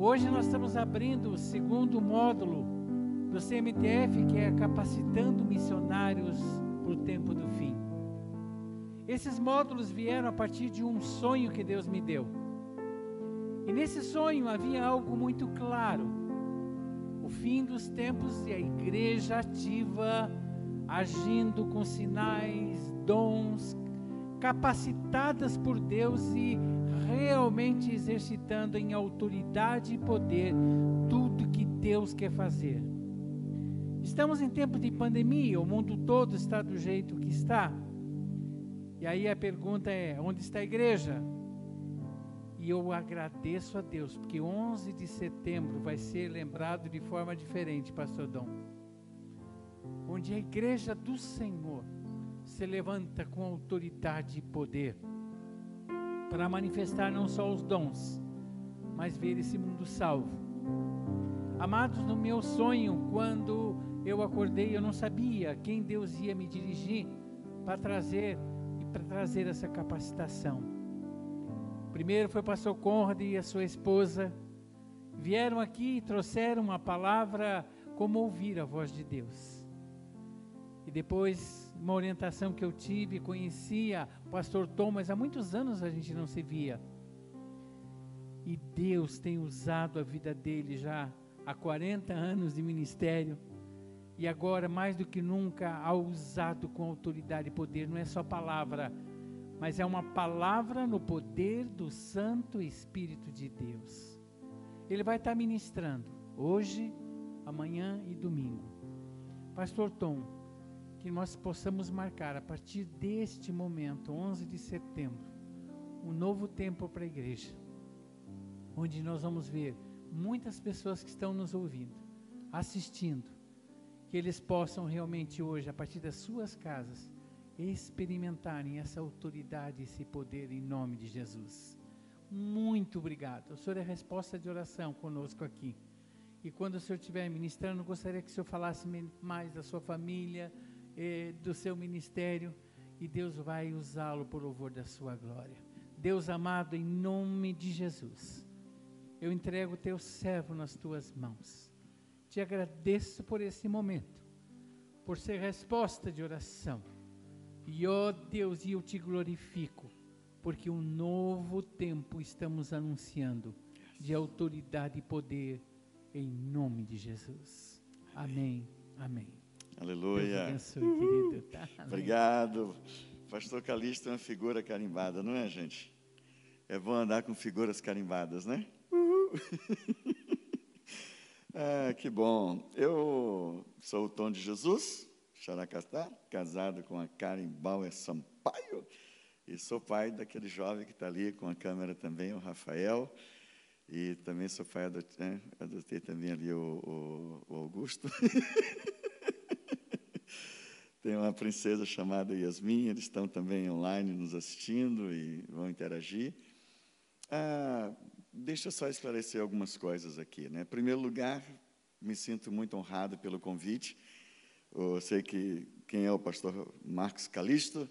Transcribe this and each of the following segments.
Hoje nós estamos abrindo o segundo módulo do CMTF, que é capacitando missionários para o tempo do fim. Esses módulos vieram a partir de um sonho que Deus me deu. E nesse sonho havia algo muito claro: o fim dos tempos e a igreja ativa, agindo com sinais, dons, capacitadas por Deus e realmente exercitando em autoridade e poder tudo que Deus quer fazer. Estamos em tempo de pandemia, o mundo todo está do jeito que está. E aí a pergunta é: onde está a igreja? E eu agradeço a Deus, porque 11 de setembro vai ser lembrado de forma diferente, Pastor Dom. Onde a igreja do Senhor se levanta com autoridade e poder para manifestar não só os dons, mas ver esse mundo salvo. Amados, no meu sonho, quando eu acordei, eu não sabia quem Deus ia me dirigir para trazer e para trazer essa capacitação. Primeiro foi o pastor Conrad e a sua esposa vieram aqui e trouxeram uma palavra como ouvir a voz de Deus. E depois uma orientação que eu tive, conhecia o pastor Tom, mas há muitos anos a gente não se via. E Deus tem usado a vida dele já há 40 anos de ministério. E agora, mais do que nunca, ha usado com autoridade e poder. Não é só palavra, mas é uma palavra no poder do Santo Espírito de Deus. Ele vai estar ministrando hoje, amanhã e domingo. Pastor Tom, que nós possamos marcar a partir deste momento, 11 de setembro, um novo tempo para a igreja, onde nós vamos ver muitas pessoas que estão nos ouvindo, assistindo, que eles possam realmente hoje, a partir das suas casas, experimentarem essa autoridade, esse poder em nome de Jesus. Muito obrigado. O Senhor é resposta de oração conosco aqui. E quando o Senhor estiver ministrando, gostaria que o Senhor falasse mais da sua família, eh, do seu ministério e Deus vai usá-lo por louvor da sua glória. Deus amado, em nome de Jesus, eu entrego o teu servo nas tuas mãos. Te agradeço por esse momento, por ser resposta de oração. E ó oh Deus, eu te glorifico, porque um novo tempo estamos anunciando de autoridade e poder em nome de Jesus. Amém. Amém. Aleluia. Abençoe, querido. Tá? Obrigado. Pastor Calixto é uma figura carimbada, não é, gente? É bom andar com figuras carimbadas, né? Uhul. ah, que bom. Eu sou o Tom de Jesus, Xaracastá, casado com a Karen Bauer Sampaio, e sou pai daquele jovem que está ali com a câmera também, o Rafael. E também sou pai, adotei, né? adotei também ali o, o, o Augusto. Tem uma princesa chamada Yasmin, eles estão também online nos assistindo e vão interagir. Ah, deixa eu só esclarecer algumas coisas aqui. Né? Em primeiro lugar, me sinto muito honrado pelo convite. Eu sei que quem é o pastor Marcos Calisto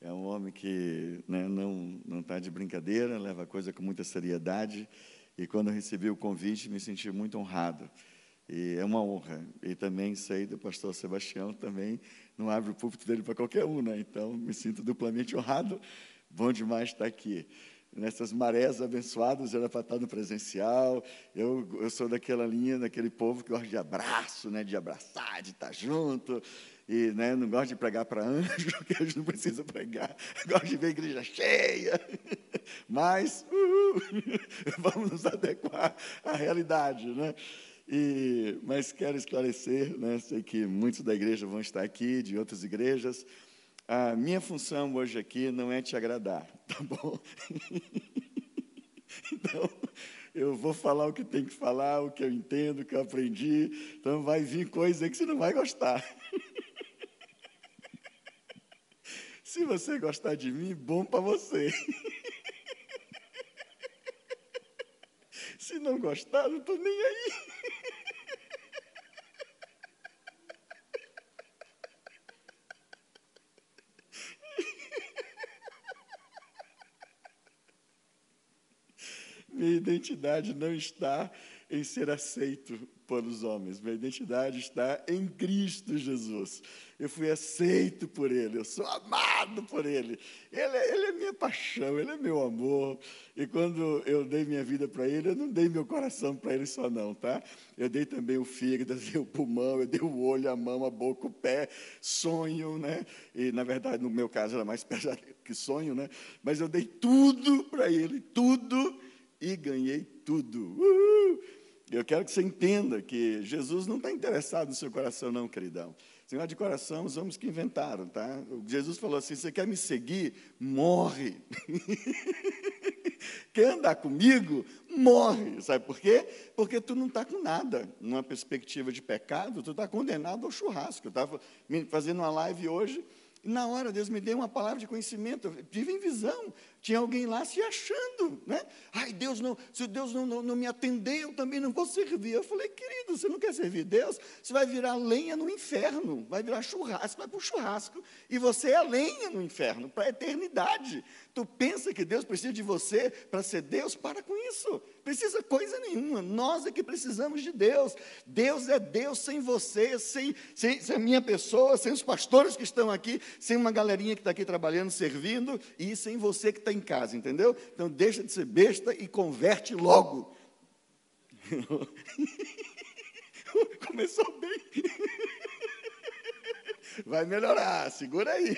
é um homem que né, não não está de brincadeira, leva a coisa com muita seriedade. E quando recebi o convite, me senti muito honrado. E é uma honra. E também sei do pastor Sebastião, também não abre o púlpito dele para qualquer um, né? Então, me sinto duplamente honrado. Bom demais estar aqui. Nessas marés abençoadas, era para estar no presencial. Eu, eu sou daquela linha, daquele povo que gosta de abraço, né? de abraçar, de estar junto. E né, não gosto de pregar para anjo, porque anjo não precisa pregar. Gosto de ver a igreja cheia. Mas, uh, vamos nos adequar à realidade, né? E, mas quero esclarecer, né, sei que muitos da igreja vão estar aqui, de outras igrejas. A minha função hoje aqui não é te agradar, tá bom? então, eu vou falar o que tem que falar, o que eu entendo, o que eu aprendi. Então, vai vir coisa que você não vai gostar. Se você gostar de mim, bom para você. Se não gostar, não estou nem aí. Minha identidade não está em ser aceito pelos homens. Minha identidade está em Cristo Jesus. Eu fui aceito por Ele, eu sou amado por Ele. Ele, ele é minha paixão, Ele é meu amor. E quando eu dei minha vida para Ele, eu não dei meu coração para Ele só, não, tá? Eu dei também o fígado, eu dei o pulmão, eu dei o olho, a mão, a boca, o pé, sonho, né? E, na verdade, no meu caso, era mais que sonho, né? Mas eu dei tudo para Ele, tudo, e ganhei tudo. Uhul! Eu quero que você entenda que Jesus não está interessado no seu coração, não, queridão. Senhor de coração, os homens que inventaram, tá? Jesus falou assim: você quer me seguir? Morre. quer andar comigo? Morre. Sabe por quê? Porque tu não está com nada. Numa perspectiva de pecado, tu está condenado ao churrasco. Eu estava fazendo uma live hoje e na hora, Deus me deu uma palavra de conhecimento, eu tive em visão, tinha alguém lá se achando, né? Ai, Deus não, se Deus não, não, não, me atender, eu também não vou servir. Eu falei, querido, você não quer servir Deus? Você vai virar lenha no inferno, vai virar churrasco, vai para o churrasco, e você é lenha no inferno, para a eternidade. Tu pensa que Deus precisa de você para ser Deus? Para com isso. Precisa coisa nenhuma. Nós é que precisamos de Deus. Deus é Deus sem você, sem, sem, sem a minha pessoa, sem os pastores que estão aqui, sem uma galerinha que está aqui trabalhando, servindo, e sem você que está em casa, entendeu? Então deixa de ser besta e converte logo. Começou bem. Vai melhorar, segura aí.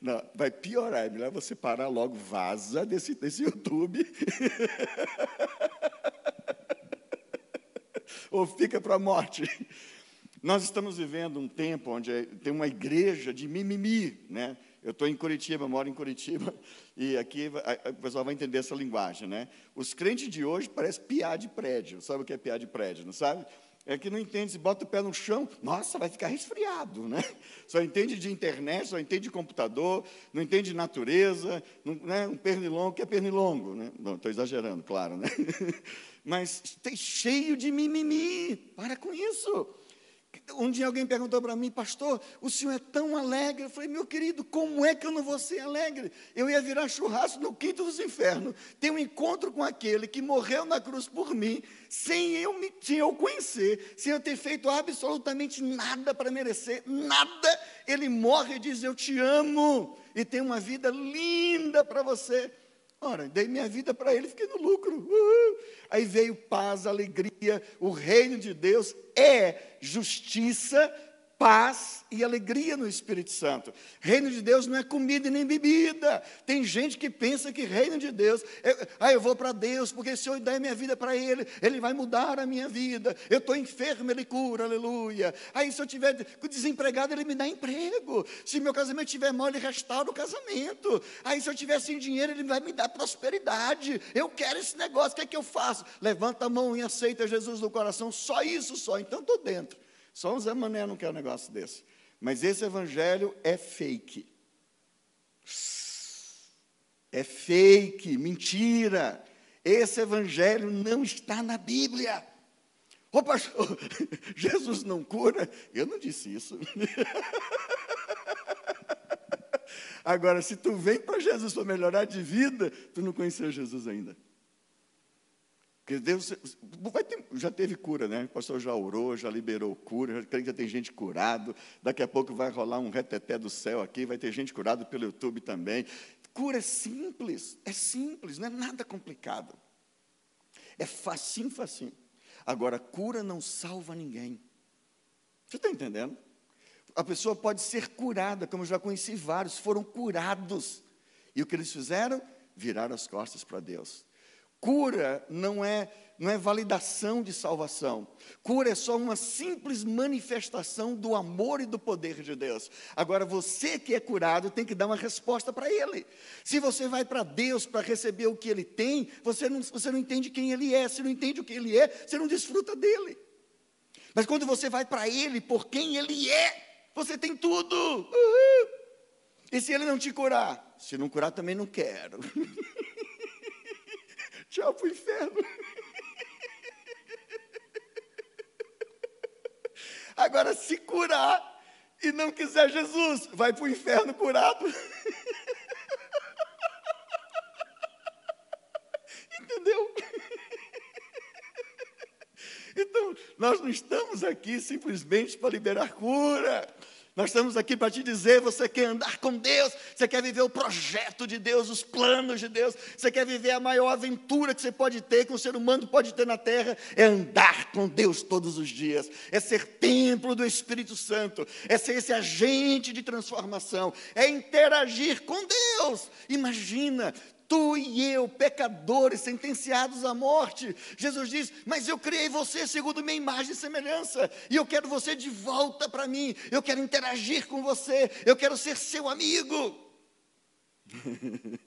Não, vai piorar. É melhor você parar logo, vaza desse, desse YouTube. Ou fica para a morte. Nós estamos vivendo um tempo onde tem uma igreja de mimimi, né? Eu estou em Curitiba, moro em Curitiba, e aqui o pessoal vai entender essa linguagem, né? Os crentes de hoje parecem piar de prédio. Sabe o que é piar de prédio, não sabe? é que não entende, se bota o pé no chão, nossa, vai ficar resfriado, né? Só entende de internet, só entende de computador, não entende de natureza, não, né? um pernilongo, que é pernilongo, né? Não, estou exagerando, claro, né? Mas tem cheio de mimimi, para com isso. Um dia alguém perguntou para mim, pastor, o senhor é tão alegre. Eu falei, meu querido, como é que eu não vou ser alegre? Eu ia virar churrasco no quinto dos infernos, ter um encontro com aquele que morreu na cruz por mim, sem eu me sem eu conhecer, sem eu ter feito absolutamente nada para merecer, nada. Ele morre e diz: Eu te amo, e tem uma vida linda para você. Ora, dei minha vida para ele, fiquei no lucro. Uhul. Aí veio paz, alegria. O reino de Deus é justiça, paz e alegria no Espírito Santo. Reino de Deus não é comida nem bebida. Tem gente que pensa que reino de Deus é, ah, eu vou para Deus, porque se eu der minha vida para Ele, Ele vai mudar a minha vida. Eu estou enfermo, Ele cura, aleluia. Aí se eu tiver desempregado, Ele me dá emprego. Se meu casamento estiver mal, Ele restaura o casamento. Aí se eu tiver sem dinheiro, Ele vai me dar prosperidade. Eu quero esse negócio, o que é que eu faço? Levanta a mão e aceita Jesus no coração, só isso só, então estou dentro. Só um Zé Mané não quer um negócio desse. Mas esse evangelho é fake. É fake, mentira. Esse evangelho não está na Bíblia. Ô pastor, Jesus não cura? Eu não disse isso. Agora, se tu vem para Jesus para melhorar de vida, tu não conheceu Jesus ainda. Porque Deus ter, já teve cura, né? O pastor já orou, já liberou cura, já, já tem gente curado. Daqui a pouco vai rolar um reteté do céu aqui, vai ter gente curado pelo YouTube também. Cura é simples, é simples, não é nada complicado. É facinho, facinho. Agora, cura não salva ninguém. Você está entendendo? A pessoa pode ser curada, como eu já conheci vários, foram curados. E o que eles fizeram? Viraram as costas para Deus. Cura não é, não é validação de salvação. Cura é só uma simples manifestação do amor e do poder de Deus. Agora, você que é curado tem que dar uma resposta para Ele. Se você vai para Deus para receber o que Ele tem, você não, você não entende quem Ele é. Se não entende o que Ele é, você não desfruta dele. Mas quando você vai para Ele por quem Ele é, você tem tudo. Uhul. E se Ele não te curar? Se não curar, também não quero. tchau para o inferno. Agora, se curar e não quiser Jesus, vai para o inferno curado. Entendeu? Então, nós não estamos aqui simplesmente para liberar cura. Nós estamos aqui para te dizer: você quer andar com Deus, você quer viver o projeto de Deus, os planos de Deus, você quer viver a maior aventura que você pode ter, que um ser humano pode ter na terra, é andar com Deus todos os dias, é ser templo do Espírito Santo, é ser esse agente de transformação, é interagir com Deus. Imagina, tu e eu, pecadores, sentenciados à morte. Jesus diz: Mas eu criei você segundo minha imagem e semelhança, e eu quero você de volta para mim, eu quero interagir com você, eu quero ser seu amigo.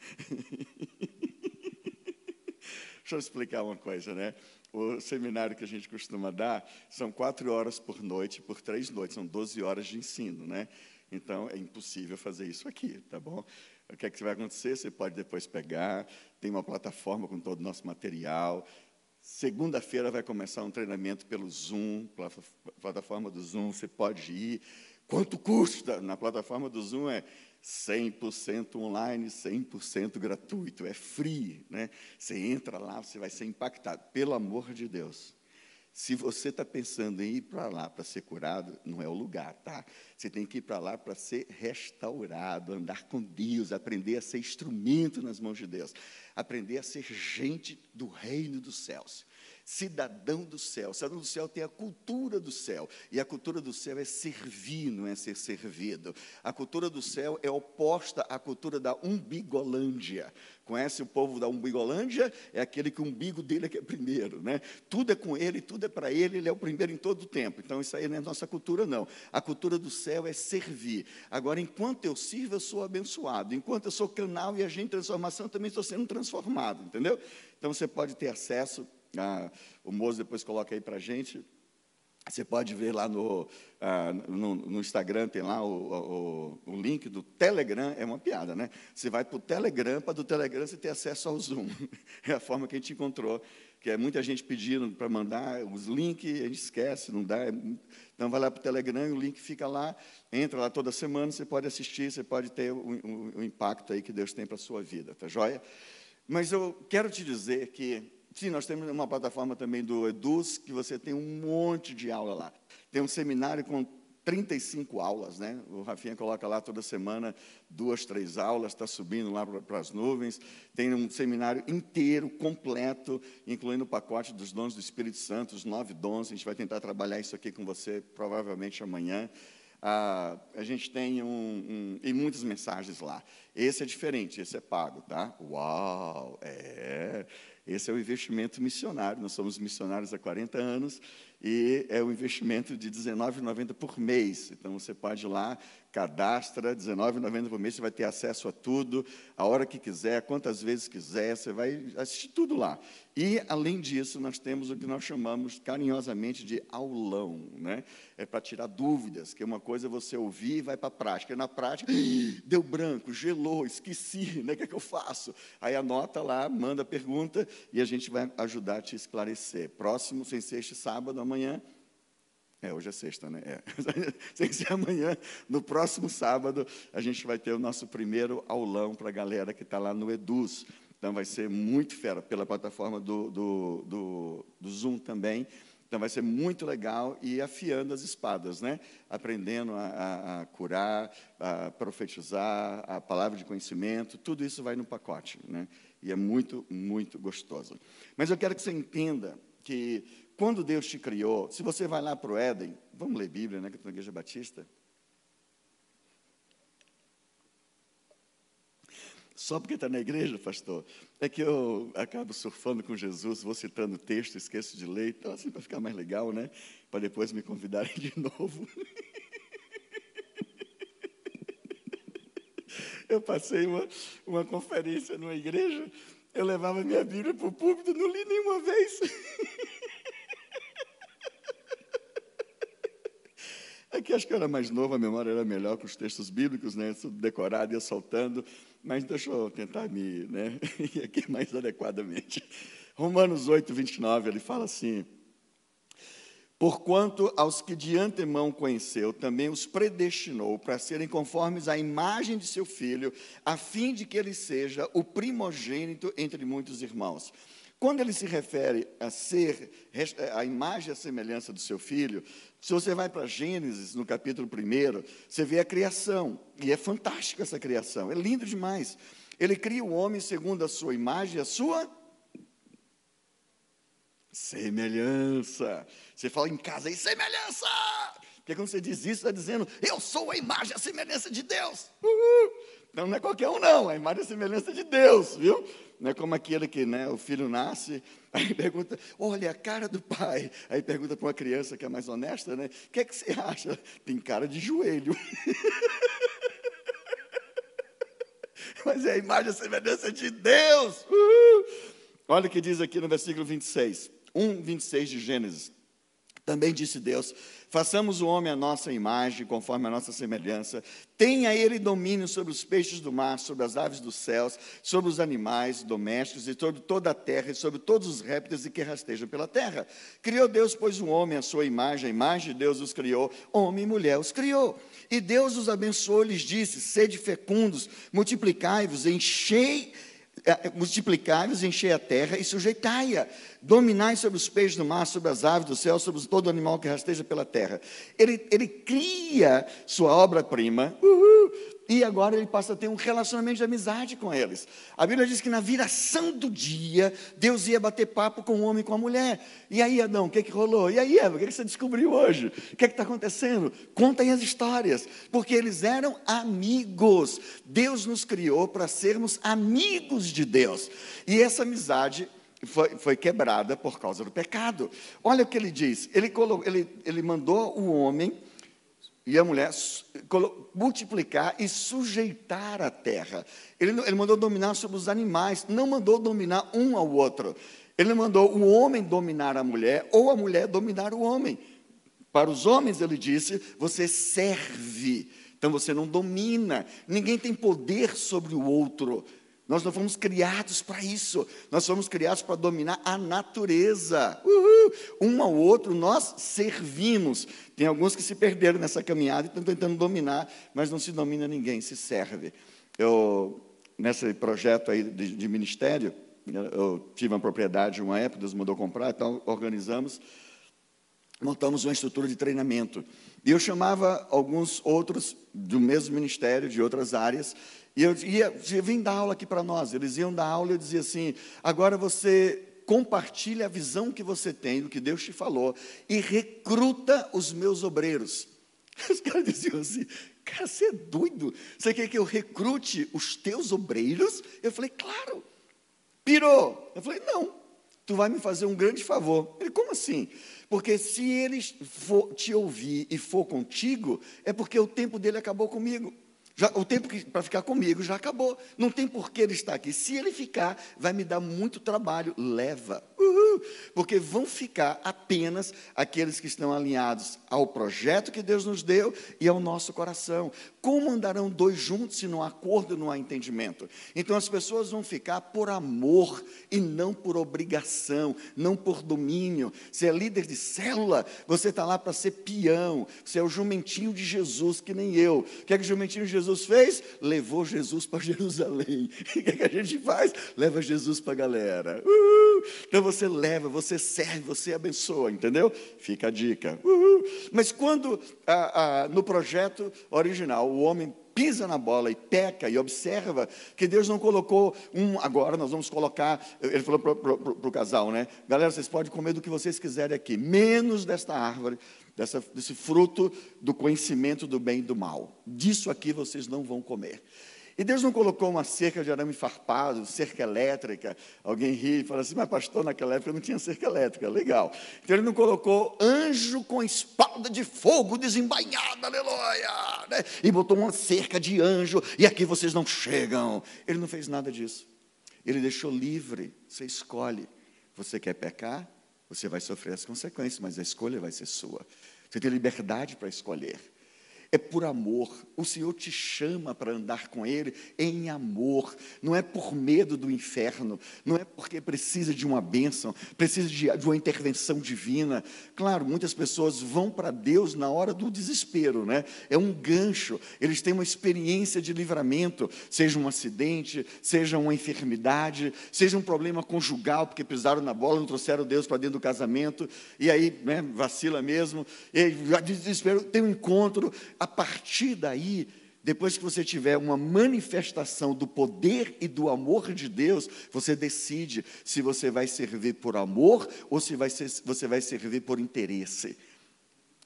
Deixa eu explicar uma coisa, né? O seminário que a gente costuma dar são quatro horas por noite, por três noites, são doze horas de ensino, né? Então é impossível fazer isso aqui, tá bom? O que é que vai acontecer? Você pode depois pegar, tem uma plataforma com todo o nosso material. Segunda-feira vai começar um treinamento pelo Zoom, plataforma do Zoom, você pode ir. Quanto custa? Na plataforma do Zoom é 100% online, 100% gratuito, é free, né? Você entra lá, você vai ser impactado. Pelo amor de Deus, se você está pensando em ir para lá para ser curado, não é o lugar, tá? Você tem que ir para lá para ser restaurado, andar com Deus, aprender a ser instrumento nas mãos de Deus, aprender a ser gente do reino dos céus cidadão do céu. Cidadão do céu tem a cultura do céu. E a cultura do céu é servir, não é ser servido. A cultura do céu é oposta à cultura da umbigolândia. Conhece o povo da umbigolândia? É aquele que o umbigo dele é que é primeiro. Né? Tudo é com ele, tudo é para ele, ele é o primeiro em todo o tempo. Então, isso aí não é nossa cultura, não. A cultura do céu é servir. Agora, enquanto eu sirvo, eu sou abençoado. Enquanto eu sou canal e agente de transformação, também estou sendo transformado. Entendeu? Então, você pode ter acesso ah, o Moço depois coloca aí para a gente. Você pode ver lá no, ah, no, no, Instagram, tem lá o, o, o, link do Telegram, é uma piada, né? Você vai para o Telegram, para do Telegram você ter acesso ao Zoom. É a forma que a gente encontrou, que é muita gente pedindo para mandar os links, a gente esquece, não dá. É então vai lá para o Telegram, o link fica lá, entra lá toda semana, você pode assistir, você pode ter o, o impacto aí que Deus tem para a sua vida, tá joia? Mas eu quero te dizer que Sim, nós temos uma plataforma também do Eduz, que você tem um monte de aula lá. Tem um seminário com 35 aulas, né? O Rafinha coloca lá toda semana duas, três aulas, está subindo lá para as nuvens. Tem um seminário inteiro, completo, incluindo o pacote dos dons do Espírito Santo, os nove dons. A gente vai tentar trabalhar isso aqui com você, provavelmente amanhã. Ah, a gente tem um, um, e muitas mensagens lá. Esse é diferente, esse é pago, tá? Uau, é. Esse é o investimento missionário. Nós somos missionários há 40 anos e é um investimento de R$19,90 por mês. Então você pode ir lá, cadastra, R$19,90 por mês, você vai ter acesso a tudo, a hora que quiser, quantas vezes quiser, você vai assistir tudo lá. E, além disso, nós temos o que nós chamamos carinhosamente de aulão. Né? É para tirar dúvidas, que uma coisa é você ouvir e vai para a prática. Na prática, deu branco, gelou, esqueci, né? o que é que eu faço? Aí anota lá, manda a pergunta e a gente vai ajudar a te esclarecer. Próximo, sem este sábado, amanhã, é, hoje é sexta, né? É. Sem ser amanhã, no próximo sábado, a gente vai ter o nosso primeiro aulão para a galera que está lá no Eduz. Então, vai ser muito fera, pela plataforma do, do, do, do Zoom também. Então, vai ser muito legal e afiando as espadas, né? Aprendendo a, a, a, curar, a profetizar, a palavra de conhecimento, tudo isso vai no pacote, né? E é muito, muito gostoso. Mas eu quero que você entenda que quando Deus te criou, se você vai lá para o Éden, vamos ler Bíblia, né? Que eu estou na Igreja Batista. Só porque está na igreja, pastor, é que eu acabo surfando com Jesus, vou citando texto, esqueço de ler, então assim para ficar mais legal, né? Para depois me convidarem de novo. Eu passei uma, uma conferência numa igreja, eu levava minha Bíblia para o púlpito, não li nenhuma vez. É que acho que eu era mais novo, a memória era melhor com os textos bíblicos, né? Tudo decorado, ia soltando. Mas deixa eu tentar me né, ir aqui mais adequadamente. Romanos 8, 29, ele fala assim: Porquanto aos que de antemão conheceu, também os predestinou para serem conformes à imagem de seu filho, a fim de que ele seja o primogênito entre muitos irmãos. Quando ele se refere a ser a imagem e a semelhança do seu filho, se você vai para Gênesis, no capítulo 1, você vê a criação, e é fantástica essa criação, é lindo demais. Ele cria o homem segundo a sua imagem a sua semelhança. Você fala em casa aí, semelhança! Porque quando você diz isso, está dizendo, eu sou a imagem a semelhança de Deus. Uhul. Então não é qualquer um, não, é a imagem e semelhança de Deus, viu? Não é como aquele que né, o filho nasce, aí pergunta, olha a cara do pai. Aí pergunta para uma criança que é mais honesta, né? O que é que você acha? Tem cara de joelho. Mas é a imagem e semelhança de Deus. Uhul. Olha o que diz aqui no versículo 26, 1, 26 de Gênesis. Também disse Deus: Façamos o homem a nossa imagem, conforme a nossa semelhança. Tenha ele domínio sobre os peixes do mar, sobre as aves dos céus, sobre os animais domésticos e sobre toda a terra e sobre todos os répteis que rastejam pela terra. Criou Deus, pois, o homem à sua imagem, a imagem de Deus os criou, homem e mulher os criou. E Deus os abençoou, lhes disse: Sede fecundos, multiplicai-vos, enchei multiplicai-vos, enchei a terra e sujeitai-a. Dominai sobre os peixes do mar, sobre as aves do céu, sobre todo animal que rasteja pela terra. Ele, ele cria sua obra-prima, e agora ele passa a ter um relacionamento de amizade com eles. A Bíblia diz que na viração do dia, Deus ia bater papo com o homem e com a mulher. E aí, Adão, o que, que rolou? E aí, Eva, o que, que você descobriu hoje? O que está acontecendo? Contem as histórias, porque eles eram amigos. Deus nos criou para sermos amigos de Deus. E essa amizade foi, foi, quebrada por causa do pecado. Olha o que ele diz: ele, ele, ele mandou o homem e a mulher multiplicar e sujeitar a terra. Ele, ele mandou dominar sobre os animais, não mandou dominar um ao outro. Ele mandou o homem dominar a mulher ou a mulher dominar o homem. Para os homens, ele disse: você serve, então você não domina. Ninguém tem poder sobre o outro. Nós não fomos criados para isso. Nós fomos criados para dominar a natureza. Uhul. Um ao outro nós servimos. Tem alguns que se perderam nessa caminhada e estão tentando dominar, mas não se domina ninguém, se serve. Eu, nesse projeto aí de, de ministério, eu tive uma propriedade uma época, Deus mandou comprar, então organizamos, montamos uma estrutura de treinamento. E eu chamava alguns outros do mesmo ministério, de outras áreas, e eu ia, vim dar aula aqui para nós. Eles iam dar aula e eu dizia assim: agora você compartilha a visão que você tem do que Deus te falou e recruta os meus obreiros. Os caras diziam assim: cara, você é doido? Você quer que eu recrute os teus obreiros? Eu falei: claro. Pirou. Eu falei: não. Tu vai me fazer um grande favor. Ele, como assim? Porque se eles for te ouvir e for contigo, é porque o tempo dele acabou comigo. Já, o tempo para ficar comigo já acabou. Não tem por que ele estar aqui. Se ele ficar, vai me dar muito trabalho. Leva. Uhul. Porque vão ficar apenas aqueles que estão alinhados ao projeto que Deus nos deu e ao nosso coração. Como andarão dois juntos se não há acordo não há entendimento? Então as pessoas vão ficar por amor e não por obrigação, não por domínio. Você é líder de célula, você está lá para ser peão. Você é o jumentinho de Jesus, que nem eu. O que é que o jumentinho de Jesus fez? Levou Jesus para Jerusalém. O que, é que a gente faz? Leva Jesus para a galera. Uhul. Então você leva, você serve, você abençoa, entendeu? Fica a dica. Uhul. Mas quando ah, ah, no projeto original o homem pisa na bola e peca e observa que Deus não colocou um. Agora nós vamos colocar. Ele falou para o casal, né? Galera, vocês podem comer do que vocês quiserem aqui, menos desta árvore, dessa, desse fruto do conhecimento do bem e do mal. Disso aqui vocês não vão comer. E Deus não colocou uma cerca de arame farpado, cerca elétrica. Alguém ri e fala assim, mas pastor, naquela época não tinha cerca elétrica. Legal. Então ele não colocou anjo com espada de fogo desembainhada, aleluia. Né? E botou uma cerca de anjo, e aqui vocês não chegam. Ele não fez nada disso. Ele deixou livre, você escolhe. Você quer pecar? Você vai sofrer as consequências, mas a escolha vai ser sua. Você tem liberdade para escolher. É por amor. O Senhor te chama para andar com Ele em amor, não é por medo do inferno, não é porque precisa de uma bênção, precisa de, de uma intervenção divina. Claro, muitas pessoas vão para Deus na hora do desespero, né? É um gancho, eles têm uma experiência de livramento, seja um acidente, seja uma enfermidade, seja um problema conjugal, porque pisaram na bola, não trouxeram Deus para dentro do casamento, e aí né, vacila mesmo, e desespero, tem um encontro, a partir daí, depois que você tiver uma manifestação do poder e do amor de Deus, você decide se você vai servir por amor ou se vai ser, você vai servir por interesse.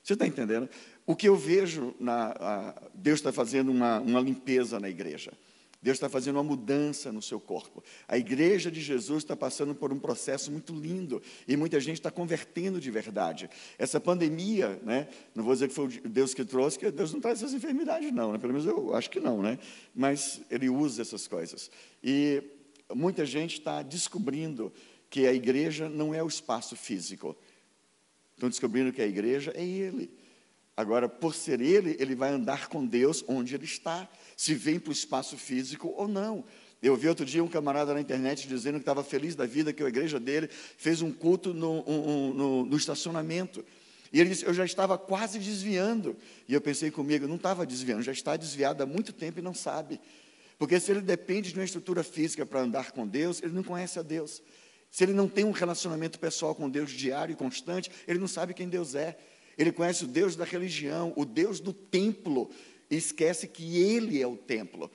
Você está entendendo? O que eu vejo, na, a, Deus está fazendo uma, uma limpeza na igreja. Deus está fazendo uma mudança no seu corpo. A igreja de Jesus está passando por um processo muito lindo e muita gente está convertendo de verdade. Essa pandemia, né, não vou dizer que foi Deus que trouxe, que Deus não traz essas enfermidades, não, né, pelo menos eu acho que não, né, mas Ele usa essas coisas. E muita gente está descobrindo que a igreja não é o espaço físico. Estão descobrindo que a igreja é Ele. Agora, por ser Ele, Ele vai andar com Deus onde Ele está se vem para o espaço físico ou não. Eu vi outro dia um camarada na internet dizendo que estava feliz da vida, que a igreja dele fez um culto no, um, no, no estacionamento. E ele disse: Eu já estava quase desviando. E eu pensei comigo: não estava desviando, já está desviado há muito tempo e não sabe. Porque se ele depende de uma estrutura física para andar com Deus, ele não conhece a Deus. Se ele não tem um relacionamento pessoal com Deus diário e constante, ele não sabe quem Deus é. Ele conhece o Deus da religião, o Deus do templo, esquece que ele é o templo.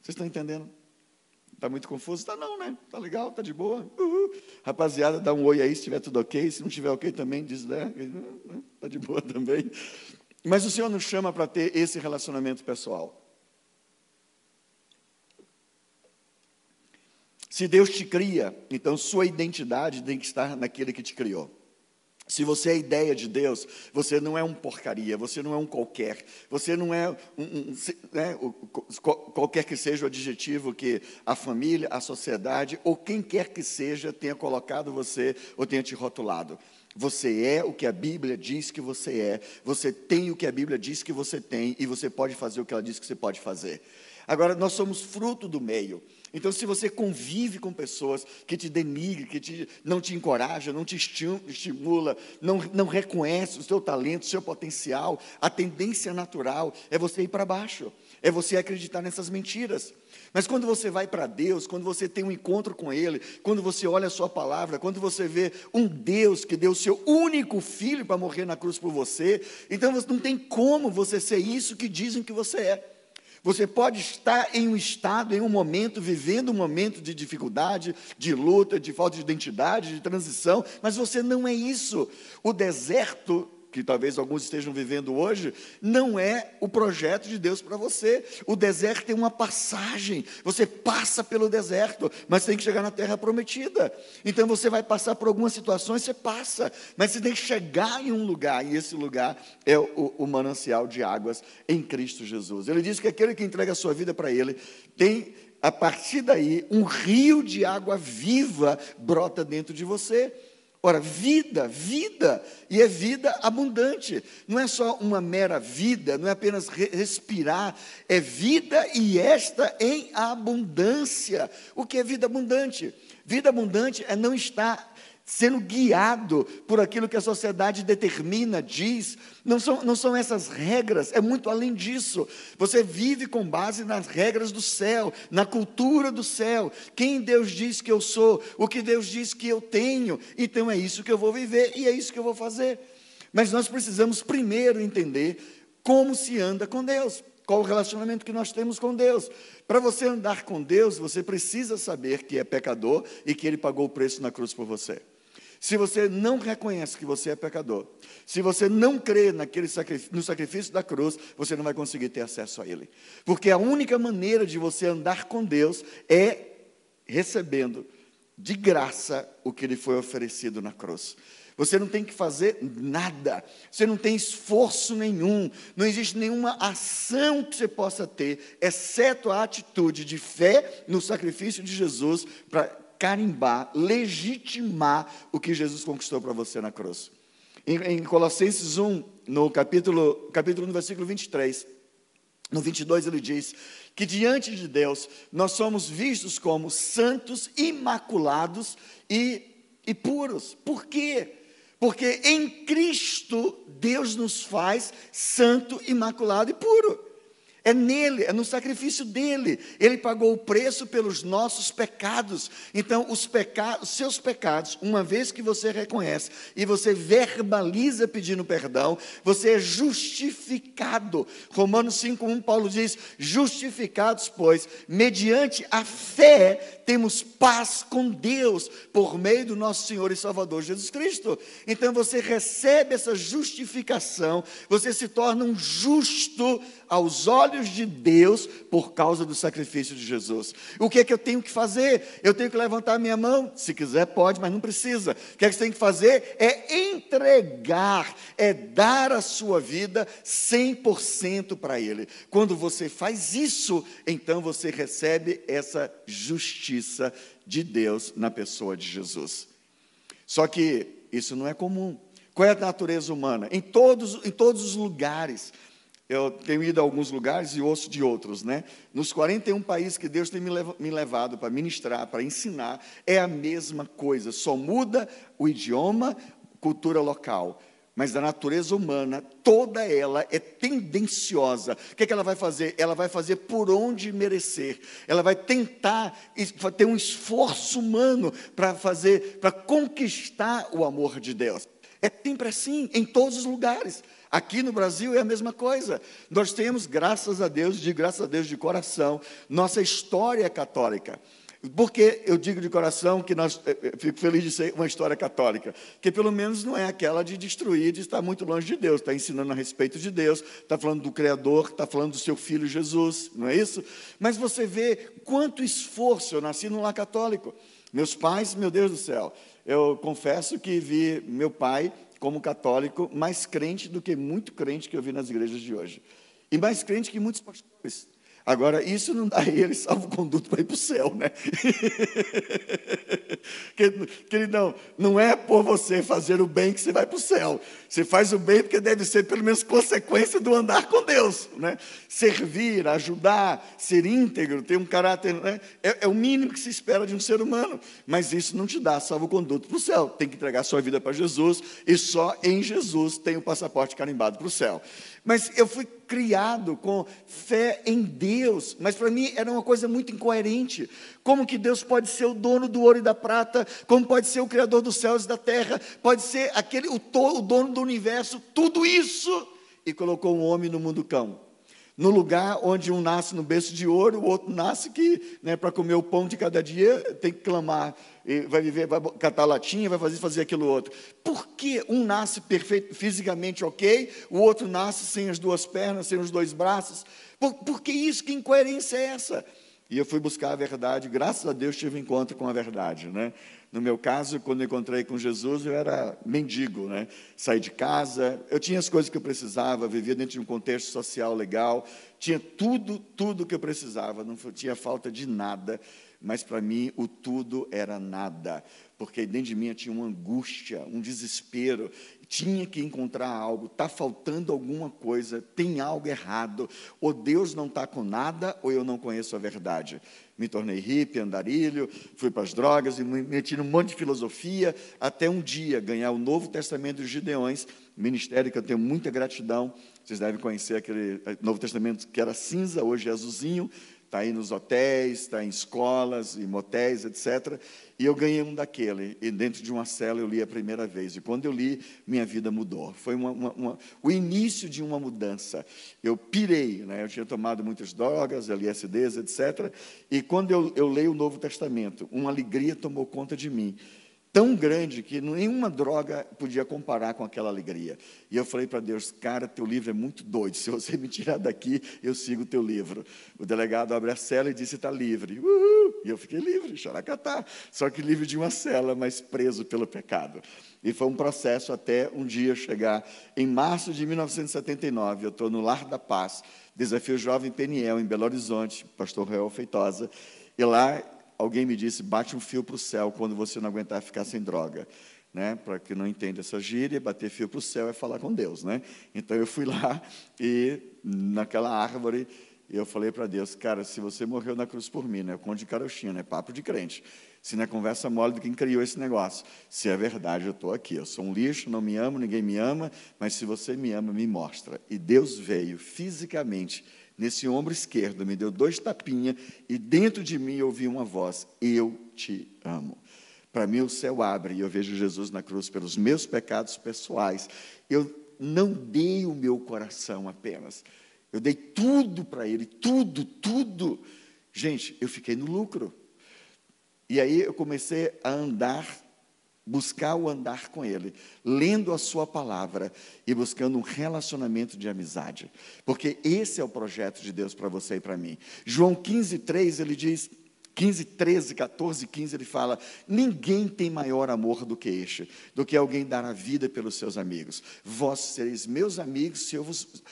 Vocês estão entendendo? Está muito confuso? Está não, né? Está legal, está de boa. Uhul. Rapaziada, dá um oi aí se estiver tudo ok. Se não estiver ok também, diz, né? Está de boa também. Mas o Senhor nos chama para ter esse relacionamento pessoal. Se Deus te cria, então sua identidade tem que estar naquele que te criou. Se você é ideia de Deus, você não é um porcaria, você não é um qualquer, você não é um, um né, qualquer que seja o adjetivo que a família, a sociedade ou quem quer que seja tenha colocado você ou tenha te rotulado. Você é o que a Bíblia diz que você é, você tem o que a Bíblia diz que você tem e você pode fazer o que ela diz que você pode fazer. Agora, nós somos fruto do meio. Então, se você convive com pessoas que te denigrem, que te, não te encorajam, não te estimula, não, não reconhece o seu talento, o seu potencial, a tendência natural é você ir para baixo, é você acreditar nessas mentiras. Mas quando você vai para Deus, quando você tem um encontro com Ele, quando você olha a Sua palavra, quando você vê um Deus que deu o seu único filho para morrer na cruz por você, então não tem como você ser isso que dizem que você é. Você pode estar em um estado, em um momento, vivendo um momento de dificuldade, de luta, de falta de identidade, de transição, mas você não é isso. O deserto que talvez alguns estejam vivendo hoje, não é o projeto de Deus para você. O deserto tem uma passagem, você passa pelo deserto, mas tem que chegar na terra prometida. Então você vai passar por algumas situações, você passa, mas você tem que chegar em um lugar, e esse lugar é o, o manancial de águas em Cristo Jesus. Ele diz que aquele que entrega a sua vida para Ele tem a partir daí, um rio de água viva brota dentro de você. Ora, vida, vida, e é vida abundante. Não é só uma mera vida, não é apenas respirar, é vida e esta em abundância. O que é vida abundante? Vida abundante é não estar sendo guiado por aquilo que a sociedade determina, diz. Não são, não são essas regras, é muito além disso. Você vive com base nas regras do céu, na cultura do céu. Quem Deus diz que eu sou, o que Deus diz que eu tenho, então é isso que eu vou viver e é isso que eu vou fazer. Mas nós precisamos primeiro entender como se anda com Deus. Qual o relacionamento que nós temos com Deus? Para você andar com Deus, você precisa saber que é pecador e que Ele pagou o preço na cruz por você. Se você não reconhece que você é pecador, se você não crê naquele sacrifício, no sacrifício da cruz, você não vai conseguir ter acesso a Ele. Porque a única maneira de você andar com Deus é recebendo de graça o que lhe foi oferecido na cruz. Você não tem que fazer nada, você não tem esforço nenhum, não existe nenhuma ação que você possa ter, exceto a atitude de fé no sacrifício de Jesus para carimbar, legitimar o que Jesus conquistou para você na cruz. Em, em Colossenses 1, no capítulo, capítulo 1, no versículo 23, no 22 ele diz que diante de Deus nós somos vistos como santos, imaculados e, e puros. Por quê? Porque em Cristo Deus nos faz santo, imaculado e puro. É nele, é no sacrifício dele. Ele pagou o preço pelos nossos pecados. Então, os seus pecados, uma vez que você reconhece e você verbaliza pedindo perdão, você é justificado. Romanos 5:1 Paulo diz: "Justificados, pois, mediante a fé, temos paz com Deus por meio do nosso Senhor e Salvador Jesus Cristo. Então você recebe essa justificação, você se torna um justo aos olhos de Deus por causa do sacrifício de Jesus. O que é que eu tenho que fazer? Eu tenho que levantar minha mão, se quiser pode, mas não precisa. O que é que você tem que fazer? É entregar, é dar a sua vida 100% para Ele. Quando você faz isso, então você recebe essa justiça justiça de Deus na pessoa de Jesus. Só que isso não é comum. Qual é a natureza humana? Em todos, em todos os lugares. Eu tenho ido a alguns lugares e ouço de outros, né? Nos 41 países que Deus tem me levado para ministrar, para ensinar, é a mesma coisa, só muda o idioma, cultura local mas da natureza humana, toda ela é tendenciosa. O que, é que ela vai fazer? Ela vai fazer por onde merecer. Ela vai tentar ter um esforço humano para fazer, para conquistar o amor de Deus. É sempre assim, em todos os lugares. Aqui no Brasil é a mesma coisa. Nós temos, graças a Deus, de graças a Deus de coração, nossa história católica. Porque eu digo de coração que nós, eh, eh, fico feliz de ser uma história católica, que pelo menos não é aquela de destruir, de estar muito longe de Deus, está ensinando a respeito de Deus, está falando do Criador, está falando do seu Filho Jesus, não é isso? Mas você vê quanto esforço, eu nasci num lar católico. Meus pais, meu Deus do céu, eu confesso que vi meu pai como católico mais crente do que muito crente que eu vi nas igrejas de hoje. E mais crente que muitos pastores. Agora, isso não dá ele salvo-conduto para ir para o céu, né? Queridão, não é por você fazer o bem que você vai para o céu. Você faz o bem porque deve ser pelo menos consequência do andar com Deus, né? Servir, ajudar, ser íntegro, ter um caráter, né? é, é o mínimo que se espera de um ser humano. Mas isso não te dá salvo-conduto para o céu. Tem que entregar sua vida para Jesus e só em Jesus tem o passaporte carimbado para o céu. Mas eu fui criado com fé em Deus, mas para mim era uma coisa muito incoerente. Como que Deus pode ser o dono do ouro e da prata? Como pode ser o criador dos céus e da terra? Pode ser aquele o, to, o dono do universo? Tudo isso e colocou um homem no mundo cão no lugar onde um nasce no berço de ouro, o outro nasce que, né, para comer o pão de cada dia, tem que clamar, vai viver, vai catar latinha, vai fazer, fazer aquilo outro. Por que um nasce perfeito, fisicamente ok, o outro nasce sem as duas pernas, sem os dois braços? Por, por que isso? Que incoerência é essa? E eu fui buscar a verdade, graças a Deus tive encontro com a verdade, né? No meu caso, quando encontrei com Jesus, eu era mendigo, né? Saí de casa, eu tinha as coisas que eu precisava, vivia dentro de um contexto social legal, tinha tudo, tudo que eu precisava, não tinha falta de nada, mas para mim o tudo era nada, porque dentro de mim tinha uma angústia, um desespero, tinha que encontrar algo, está faltando alguma coisa, tem algo errado, ou Deus não está com nada, ou eu não conheço a verdade. Me tornei hippie, andarilho, fui para as drogas e me meti num monte de filosofia, até um dia ganhar o Novo Testamento dos Gideões, ministério que eu tenho muita gratidão. Vocês devem conhecer aquele eh, Novo Testamento que era cinza, hoje é azulzinho, está aí nos hotéis, está em escolas, em motéis, etc. E eu ganhei um daquele, e dentro de uma cela eu li a primeira vez. E quando eu li, minha vida mudou. Foi uma, uma, uma, o início de uma mudança. Eu pirei, né? eu tinha tomado muitas drogas, LSDs, etc. E quando eu, eu leio o Novo Testamento, uma alegria tomou conta de mim tão grande que nenhuma droga podia comparar com aquela alegria. E eu falei para Deus, cara, teu livro é muito doido, se você me tirar daqui, eu sigo teu livro. O delegado abre a cela e disse, está livre. Uhul! E eu fiquei livre, xaracatá. Só que livre de uma cela, mas preso pelo pecado. E foi um processo até um dia chegar, em março de 1979, eu estou no Lar da Paz, Desafio Jovem Peniel, em Belo Horizonte, pastor Real Feitosa, e lá alguém me disse: bate um fio para o céu quando você não aguentar ficar sem droga. né? Para que não entenda essa gíria, bater fio para o céu é falar com Deus, né? Então eu fui lá e naquela árvore eu falei para Deus, cara, se você morreu na cruz por mim, né? Conde de carochinha, né? Papo de crente. Se não é conversa mole de quem criou esse negócio. Se é verdade, eu estou aqui. Eu sou um lixo, não me amo, ninguém me ama, mas se você me ama, me mostra. E Deus veio fisicamente nesse ombro esquerdo, me deu dois tapinhas e dentro de mim ouvi uma voz: Eu te amo. Para mim, o céu abre e eu vejo Jesus na cruz pelos meus pecados pessoais. Eu não dei o meu coração apenas, eu dei tudo para Ele, tudo, tudo. Gente, eu fiquei no lucro. E aí eu comecei a andar, buscar o andar com Ele, lendo a Sua palavra e buscando um relacionamento de amizade. Porque esse é o projeto de Deus para você e para mim. João 15, 3, ele diz 15, 13, 14, 15, ele fala: Ninguém tem maior amor do que este, do que alguém dar a vida pelos seus amigos. Vós sereis meus amigos se eu vos.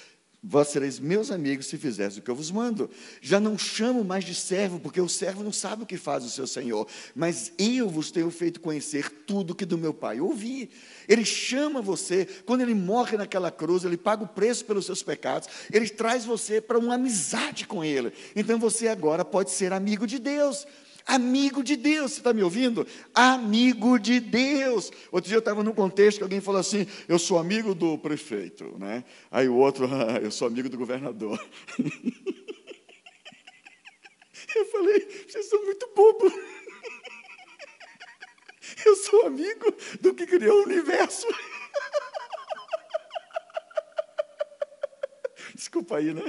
Vós sereis meus amigos se fizeres o que eu vos mando. Já não chamo mais de servo, porque o servo não sabe o que faz o seu senhor. Mas eu vos tenho feito conhecer tudo que do meu pai ouvi. Ele chama você, quando ele morre naquela cruz, ele paga o preço pelos seus pecados, ele traz você para uma amizade com ele. Então você agora pode ser amigo de Deus. Amigo de Deus, você está me ouvindo? Amigo de Deus. Outro dia eu estava num contexto que alguém falou assim: eu sou amigo do prefeito, né? Aí o outro, ah, eu sou amigo do governador. eu falei, vocês são muito bobos. Eu sou amigo do que criou o universo. Desculpa aí, né?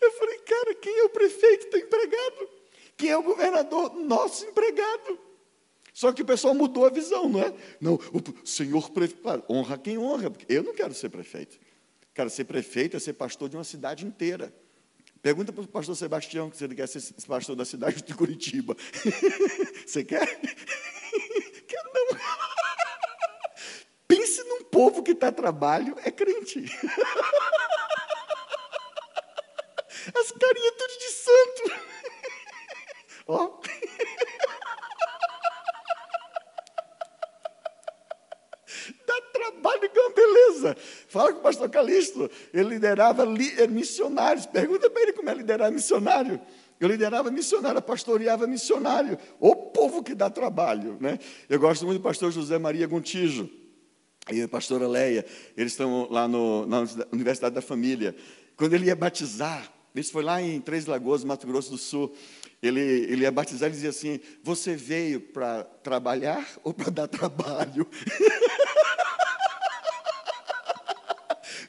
Eu falei, cara, quem é o prefeito? Teu empregado. Quem é o governador? Nosso empregado. Só que o pessoal mudou a visão, não é? Não, o senhor prefeito, honra quem honra, porque eu não quero ser prefeito. Quero ser prefeito é ser pastor de uma cidade inteira. Pergunta para o pastor Sebastião se ele quer ser pastor da cidade de Curitiba. Você quer? Quer não. Pense num povo que está a trabalho, é crente. As carinhas tudo de santo. Ó. Dá trabalho que é uma beleza. Fala com o pastor Calixto. Ele liderava li, eh, missionários. Pergunta para ele como é liderar missionário. Eu liderava missionário, pastoreava missionário. O povo que dá trabalho. Né? Eu gosto muito do pastor José Maria Gontijo e a pastora Leia. Eles estão lá no, na Universidade da Família. Quando ele ia batizar, isso foi lá em Três Lagoas, Mato Grosso do Sul. Ele, ele ia batizar e dizia assim: Você veio para trabalhar ou para dar trabalho?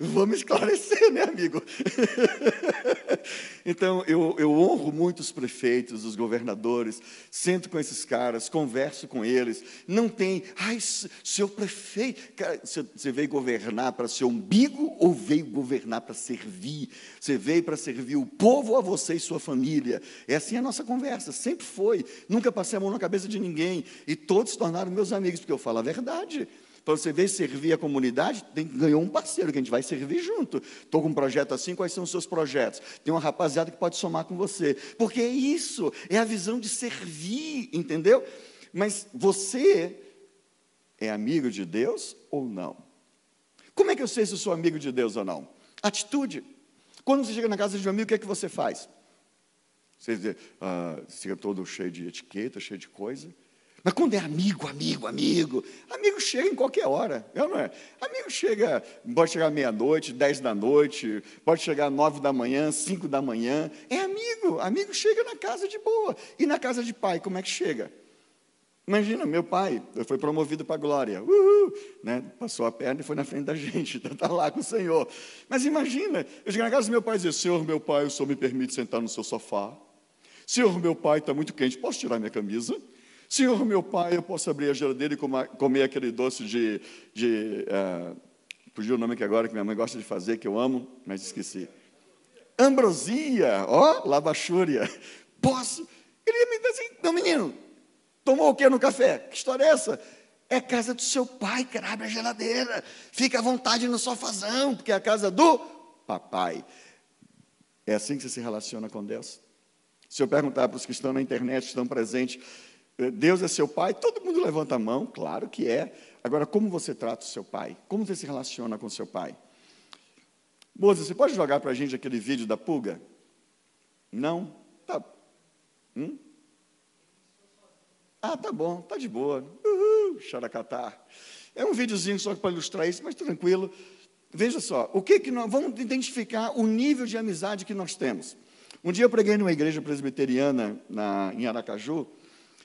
Vamos esclarecer, né, amigo? então, eu, eu honro muito os prefeitos, os governadores, sento com esses caras, converso com eles. Não tem, ai, seu prefeito, cara, você veio governar para ser umbigo ou veio governar para servir? Você veio para servir o povo a você e sua família? É assim a nossa conversa, sempre foi. Nunca passei a mão na cabeça de ninguém. E todos se tornaram meus amigos, porque eu falo a verdade. Para você ver servir a comunidade, tem, ganhou um parceiro que a gente vai servir junto. Estou com um projeto assim, quais são os seus projetos? Tem uma rapaziada que pode somar com você. Porque é isso, é a visão de servir, entendeu? Mas você é amigo de Deus ou não? Como é que eu sei se eu sou amigo de Deus ou não? Atitude. Quando você chega na casa de um amigo, o que é que você faz? Você uh, fica todo cheio de etiqueta, cheio de coisa. Mas quando é amigo, amigo, amigo, amigo chega em qualquer hora, não é? Amigo chega, pode chegar meia-noite, dez da noite, pode chegar nove da manhã, cinco da manhã. É amigo, amigo chega na casa de boa. E na casa de pai, como é que chega? Imagina, meu pai foi promovido para a glória, uhul, né? passou a perna e foi na frente da gente, está lá com o Senhor. Mas imagina, eu cheguei na casa do meu pai e dizia, Senhor, meu pai, o Senhor me permite sentar no seu sofá? Senhor, meu pai, está muito quente, posso tirar minha camisa? Senhor, meu pai, eu posso abrir a geladeira e comer aquele doce de. de uh, fugiu o nome que agora que minha mãe gosta de fazer, que eu amo, mas esqueci. Ambrosia, ó, lavachúria. Posso? Ele ia me dizer assim: não, menino, tomou o que no café? Que história é essa? É casa do seu pai, cara, abre a geladeira. Fica à vontade no sofazão, porque é a casa do papai. É assim que você se relaciona com Deus? Se eu perguntar para os que estão na internet, estão presentes, Deus é seu pai, todo mundo levanta a mão, claro que é. Agora, como você trata o seu pai? Como você se relaciona com o seu pai? Moça, você pode jogar para a gente aquele vídeo da pulga? Não? Tá. Hum? Ah, tá bom, tá de boa. Uhul, xaracatá. É um videozinho só para ilustrar isso, mas tranquilo. Veja só, o que que nós vamos identificar o nível de amizade que nós temos. Um dia eu preguei numa igreja presbiteriana na, em Aracaju,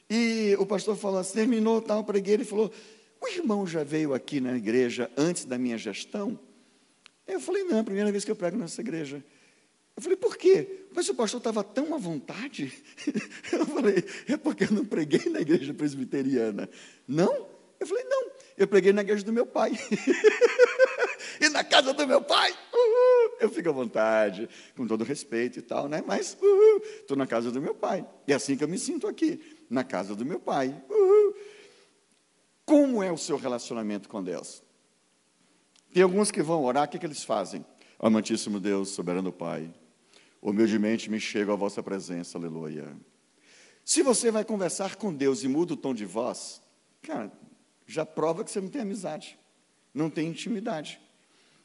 e o pastor falou assim, terminou tal, preguei, ele falou, o irmão já veio aqui na igreja antes da minha gestão? Eu falei, não, é a primeira vez que eu prego nessa igreja. Eu falei, por quê? Mas o pastor estava tão à vontade. Eu falei, é porque eu não preguei na igreja presbiteriana. Não? Eu falei, não, eu preguei na igreja do meu pai. e na casa do meu pai, uhul, eu fico à vontade, com todo respeito e tal, né? Mas estou na casa do meu pai. E é assim que eu me sinto aqui, na casa do meu pai. Uhul. Como é o seu relacionamento com Deus? Tem alguns que vão orar, o que, que eles fazem? Amantíssimo Deus, soberano Pai, humildemente me chego à vossa presença, aleluia. Se você vai conversar com Deus e muda o tom de voz, cara, já prova que você não tem amizade, não tem intimidade.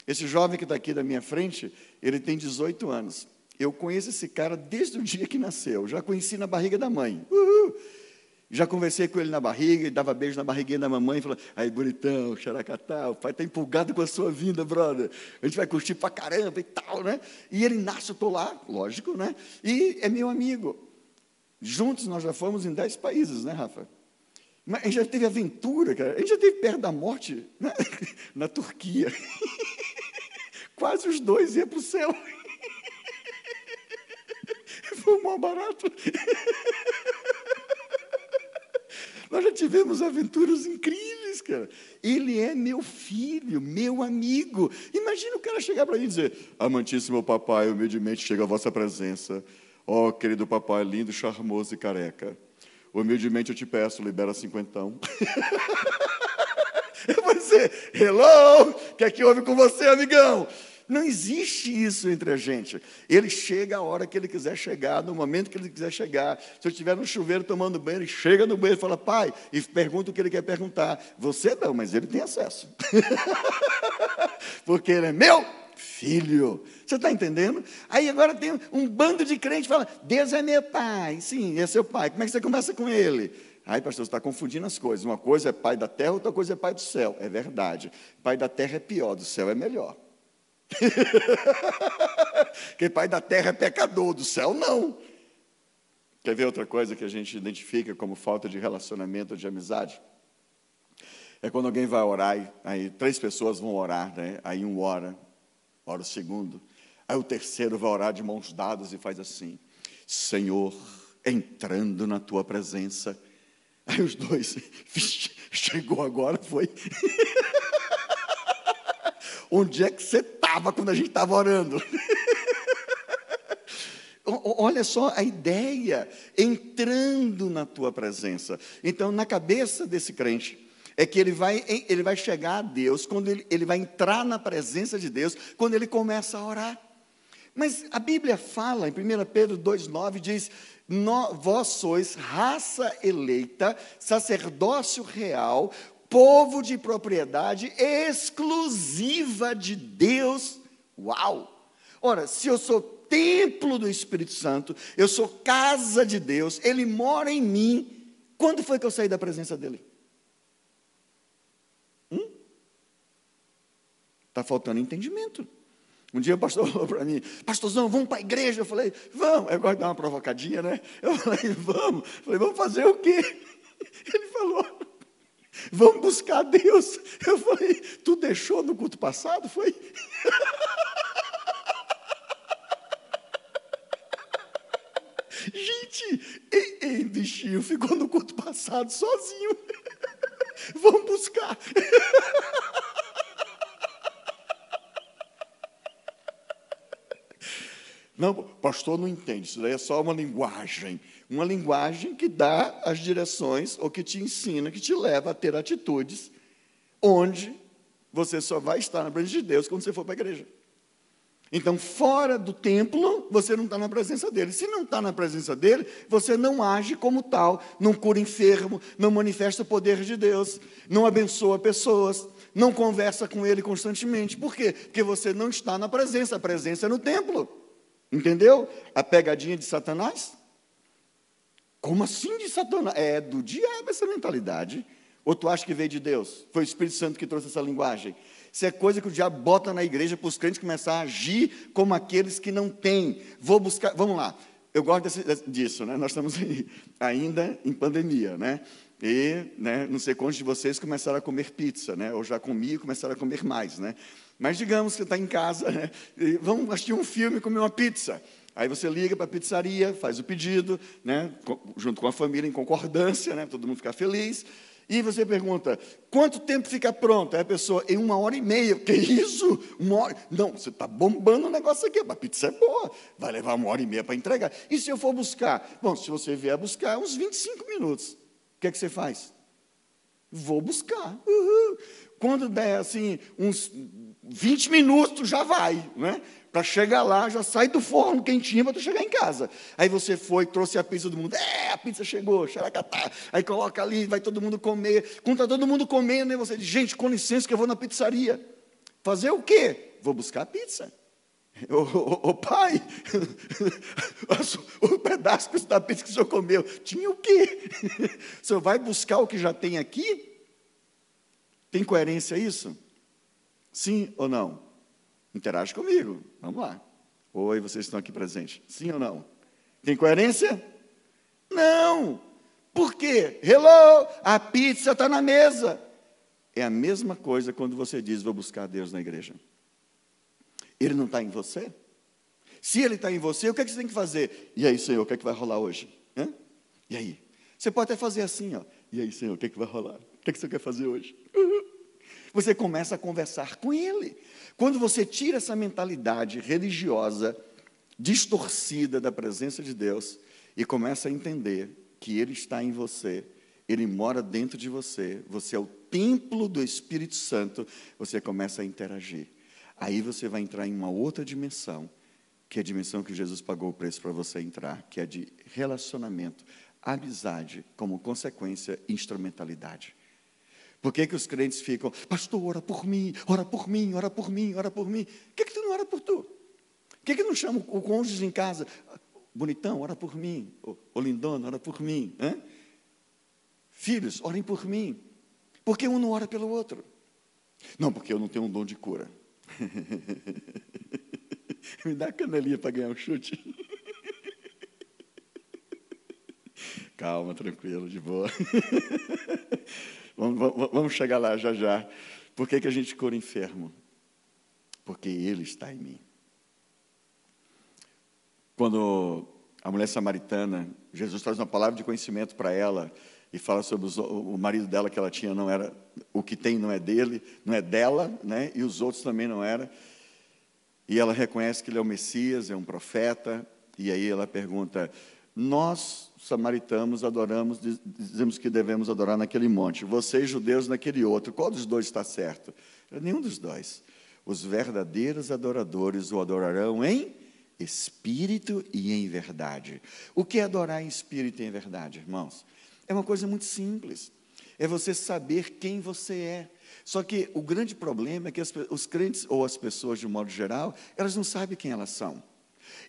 Esse jovem que está aqui da minha frente, ele tem 18 anos. Eu conheço esse cara desde o dia que nasceu, já conheci na barriga da mãe. Uhul. Já conversei com ele na barriga, dava beijo na barriguinha da mamãe e falou: aí, bonitão, xaracatá, o pai está empolgado com a sua vinda, brother. A gente vai curtir pra caramba e tal, né? E ele nasce, eu estou lá, lógico, né? E é meu amigo. Juntos nós já fomos em dez países, né, Rafa? Mas a gente já teve aventura, cara. A gente já teve perto da morte né? na Turquia. Quase os dois iam para o céu. Foi um barato. Nós já tivemos aventuras incríveis, cara. Ele é meu filho, meu amigo. Imagina o cara chegar para mim e dizer: Amantíssimo papai, humildemente chega à vossa presença. Ó, oh, querido papai, lindo, charmoso e careca. Humildemente eu te peço, libera cinquentão. eu vou dizer: Hello, o que é que houve com você, amigão? Não existe isso entre a gente. Ele chega a hora que ele quiser chegar, no momento que ele quiser chegar. Se eu estiver no chuveiro tomando banho, ele chega no banheiro e fala, pai, e pergunta o que ele quer perguntar. Você não, mas ele tem acesso. Porque ele é meu filho. Você está entendendo? Aí agora tem um bando de crentes que fala, Deus é meu pai. Sim, é seu pai. Como é que você conversa com ele? Aí, pastor, você está confundindo as coisas. Uma coisa é pai da terra, outra coisa é pai do céu. É verdade. Pai da terra é pior, do céu é melhor. Quem pai da terra é pecador, do céu não. Quer ver outra coisa que a gente identifica como falta de relacionamento, de amizade? É quando alguém vai orar, aí três pessoas vão orar, né? aí um ora, ora o segundo, aí o terceiro vai orar de mãos dadas e faz assim: Senhor, entrando na tua presença. Aí os dois, chegou agora, foi. Onde é que você estava quando a gente estava orando? Olha só a ideia, entrando na tua presença. Então, na cabeça desse crente, é que ele vai, ele vai chegar a Deus, quando ele, ele vai entrar na presença de Deus, quando ele começa a orar. Mas a Bíblia fala, em 1 Pedro 2,9, diz: Vós sois raça eleita, sacerdócio real, povo de propriedade exclusiva de Deus. Uau! Ora, se eu sou templo do Espírito Santo, eu sou casa de Deus, ele mora em mim. Quando foi que eu saí da presença dele? Hum? Está faltando entendimento. Um dia o pastor falou para mim, pastorzão, vamos para a igreja. Eu falei, vamos. Eu gosto de dar uma provocadinha, né? Eu falei, vamos. Eu falei, vamos fazer o quê? Ele falou, Vamos buscar Deus. Eu falei, tu deixou no culto passado? Foi? Gente, ei, ei, bichinho, ficou no culto passado sozinho. Vamos buscar. Não, pastor não entende, isso daí é só uma linguagem. Uma linguagem que dá as direções, ou que te ensina, que te leva a ter atitudes, onde você só vai estar na presença de Deus quando você for para a igreja. Então, fora do templo, você não está na presença dele. Se não está na presença dele, você não age como tal, não cura enfermo, não manifesta o poder de Deus, não abençoa pessoas, não conversa com ele constantemente. Por quê? Porque você não está na presença, a presença é no templo. Entendeu? A pegadinha de Satanás? Como assim de Satanás? É do diabo essa mentalidade. Ou tu acha que veio de Deus? Foi o Espírito Santo que trouxe essa linguagem. Isso é coisa que o diabo bota na igreja para os crentes começar a agir como aqueles que não têm. Vou buscar, vamos lá. Eu gosto desse, disso, né? Nós estamos ainda em pandemia, né? E né, não sei quantos de vocês começaram a comer pizza, né? Ou já comi e começaram a comer mais, né? Mas digamos que está em casa, né? E vamos assistir um filme e comer uma pizza. Aí você liga para a pizzaria, faz o pedido, né? Junto com a família, em concordância, né? Todo mundo ficar feliz. E você pergunta, quanto tempo fica pronto? Aí a pessoa, em uma hora e meia. Que isso? Uma hora? Não, você está bombando o negócio aqui. A pizza é boa, vai levar uma hora e meia para entregar. E se eu for buscar? Bom, se você vier buscar, uns 25 minutos. O que é que você faz? Vou buscar. Uhul. Quando der assim, uns 20 minutos, já vai. Né? Para chegar lá, já sai do forno quentinho para chegar em casa. Aí você foi, trouxe a pizza do mundo. É, a pizza chegou, xaracatá. Aí coloca ali, vai todo mundo comer. Quando está todo mundo comendo, né, você diz, gente, com licença que eu vou na pizzaria. Fazer o quê? Vou buscar a pizza. Ô, ô pai, o pedaço da pizza que o senhor comeu, tinha o quê? O senhor vai buscar o que já tem aqui? Tem coerência isso? Sim ou não? Interage comigo. Vamos lá. Oi, vocês estão aqui presentes. Sim ou não? Tem coerência? Não. Por quê? Hello, a pizza está na mesa. É a mesma coisa quando você diz, vou buscar Deus na igreja. Ele não está em você? Se ele está em você, o que, é que você tem que fazer? E aí, Senhor, o que é que vai rolar hoje? Hã? E aí? Você pode até fazer assim, ó. E aí, Senhor, o que é que vai rolar? O que é que você quer fazer hoje? Uhum. Você começa a conversar com ele. Quando você tira essa mentalidade religiosa distorcida da presença de Deus e começa a entender que Ele está em você, Ele mora dentro de você, você é o templo do Espírito Santo, você começa a interagir. Aí você vai entrar em uma outra dimensão, que é a dimensão que Jesus pagou o preço para você entrar, que é de relacionamento, amizade, como consequência, instrumentalidade. Por que, que os crentes ficam, pastor, ora por mim, ora por mim, ora por mim, ora por mim? Por que, que tu não ora por tu? Por que, que não chama o cônjuge em casa? Bonitão, ora por mim. O, lindona, ora por mim. Filhos, orem por mim. Por que um não ora pelo outro? Não, porque eu não tenho um dom de cura. Me dá a canelinha para ganhar um chute. Calma, tranquilo, de boa. Vamos, vamos chegar lá já já. Por que, que a gente cura enfermo? Porque Ele está em mim. Quando a mulher samaritana, Jesus traz uma palavra de conhecimento para ela e fala sobre os, o marido dela que ela tinha não era o que tem não é dele, não é dela, né? E os outros também não era. E ela reconhece que ele é o Messias, é um profeta. E aí ela pergunta: nós samaritanos adoramos, dizemos que devemos adorar naquele monte, vocês judeus naquele outro. Qual dos dois está certo? Nenhum dos dois. Os verdadeiros adoradores o adorarão em espírito e em verdade. O que é adorar em espírito e em verdade, irmãos? É uma coisa muito simples. É você saber quem você é. Só que o grande problema é que as, os crentes, ou as pessoas de um modo geral, elas não sabem quem elas são.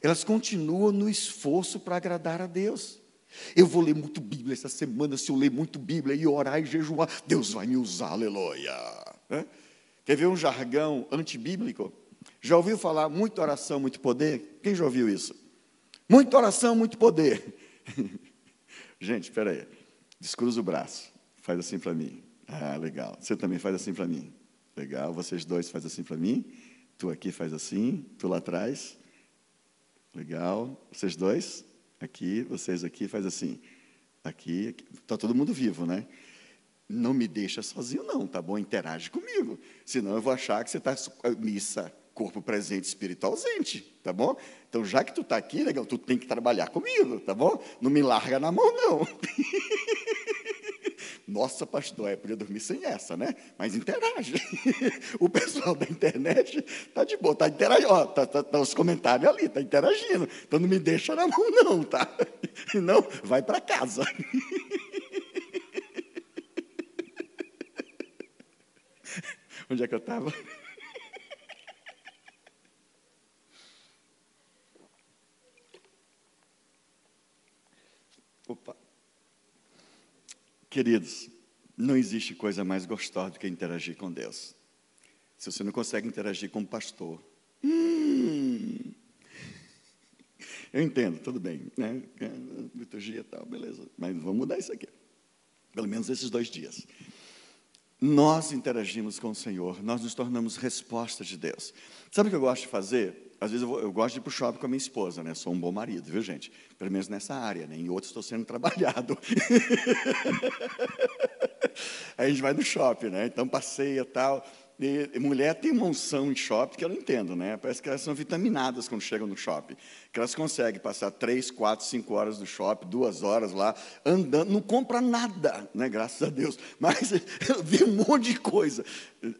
Elas continuam no esforço para agradar a Deus. Eu vou ler muito Bíblia essa semana. Se eu ler muito Bíblia e orar e jejuar, Deus vai me usar, aleluia. Quer ver um jargão antibíblico? Já ouviu falar muito oração, muito poder? Quem já ouviu isso? Muita oração, muito poder. Gente, espera aí. Descruza o braço. Faz assim para mim. Ah, legal. Você também faz assim para mim. Legal. Vocês dois fazem assim para mim. Tu aqui faz assim. Tu lá atrás. Legal. Vocês dois. Aqui, vocês aqui, faz assim. Aqui, está todo mundo vivo, né? Não me deixa sozinho, não, tá bom? Interage comigo. Senão eu vou achar que você está missa, corpo presente, espírito ausente, tá bom? Então, já que tu está aqui, legal, tu tem que trabalhar comigo, tá bom? Não me larga na mão, não. Nossa, pastor, eu podia dormir sem essa, né? Mas interage. o pessoal da internet está de boa, está interagindo. Ó, tá, tá, tá, os comentários ali, está interagindo. Então não me deixa na mão, não, tá? Não, vai para casa. Onde é que eu estava? Opa. Queridos, não existe coisa mais gostosa do que interagir com Deus. Se você não consegue interagir com o pastor, hum, eu entendo, tudo bem, né? Liturgia e tal, beleza. Mas vamos mudar isso aqui. Pelo menos esses dois dias. Nós interagimos com o Senhor, nós nos tornamos resposta de Deus. Sabe o que eu gosto de fazer? Às vezes eu, vou, eu, gosto de ir para o shopping com a minha esposa, né? Sou um bom marido, viu, gente? Pelo menos nessa área, né? Em outros estou sendo trabalhado. Aí a gente vai no shopping, né? Então passeia tal. E mulher tem uma unção em shopping que eu não entendo, né? Parece que elas são vitaminadas quando chegam no shopping que elas conseguem passar três, quatro, cinco horas no shopping, duas horas lá, andando, não compra nada, né? graças a Deus, mas vi um monte de coisa.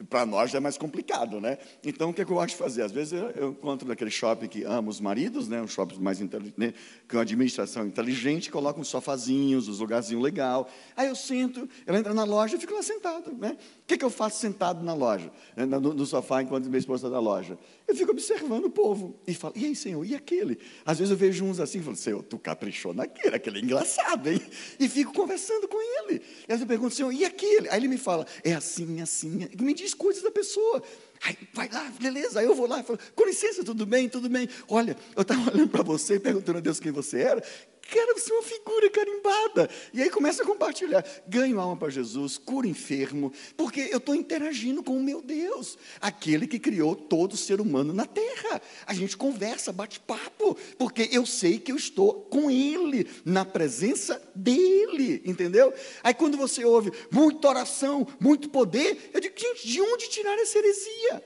Para nós já é mais complicado, né? Então, o que, é que eu gosto de fazer? Às vezes eu, eu encontro naquele shopping que ama os maridos, né? um shopping mais né? com administração inteligente, coloca uns sofazinhos, uns lugarzinhos legal. Aí eu sento, ela entra na loja e fico lá sentado. Né? O que, é que eu faço sentado na loja, né? no, no sofá, enquanto minha esposa está na loja? Eu fico observando o povo e falo, e aí, Senhor, e aquele? Às vezes eu vejo uns assim, falo, Senhor, tu caprichou naquele, aquele é engraçado, hein? E fico conversando com ele. E vezes eu pergunto, Senhor, e aquele? Aí ele me fala, é assim, assim, e me diz coisas da pessoa. Aí, vai lá, beleza. Aí eu vou lá e falo, com licença, tudo bem, tudo bem. Olha, eu estava olhando para você, perguntando a Deus quem você era. Quero ser uma figura carimbada. E aí começa a compartilhar. Ganho alma para Jesus, cura enfermo, porque eu estou interagindo com o meu Deus, aquele que criou todo ser humano na terra. A gente conversa, bate papo, porque eu sei que eu estou com Ele, na presença dEle, entendeu? Aí quando você ouve muita oração, muito poder, eu digo, gente, de onde tirar essa heresia?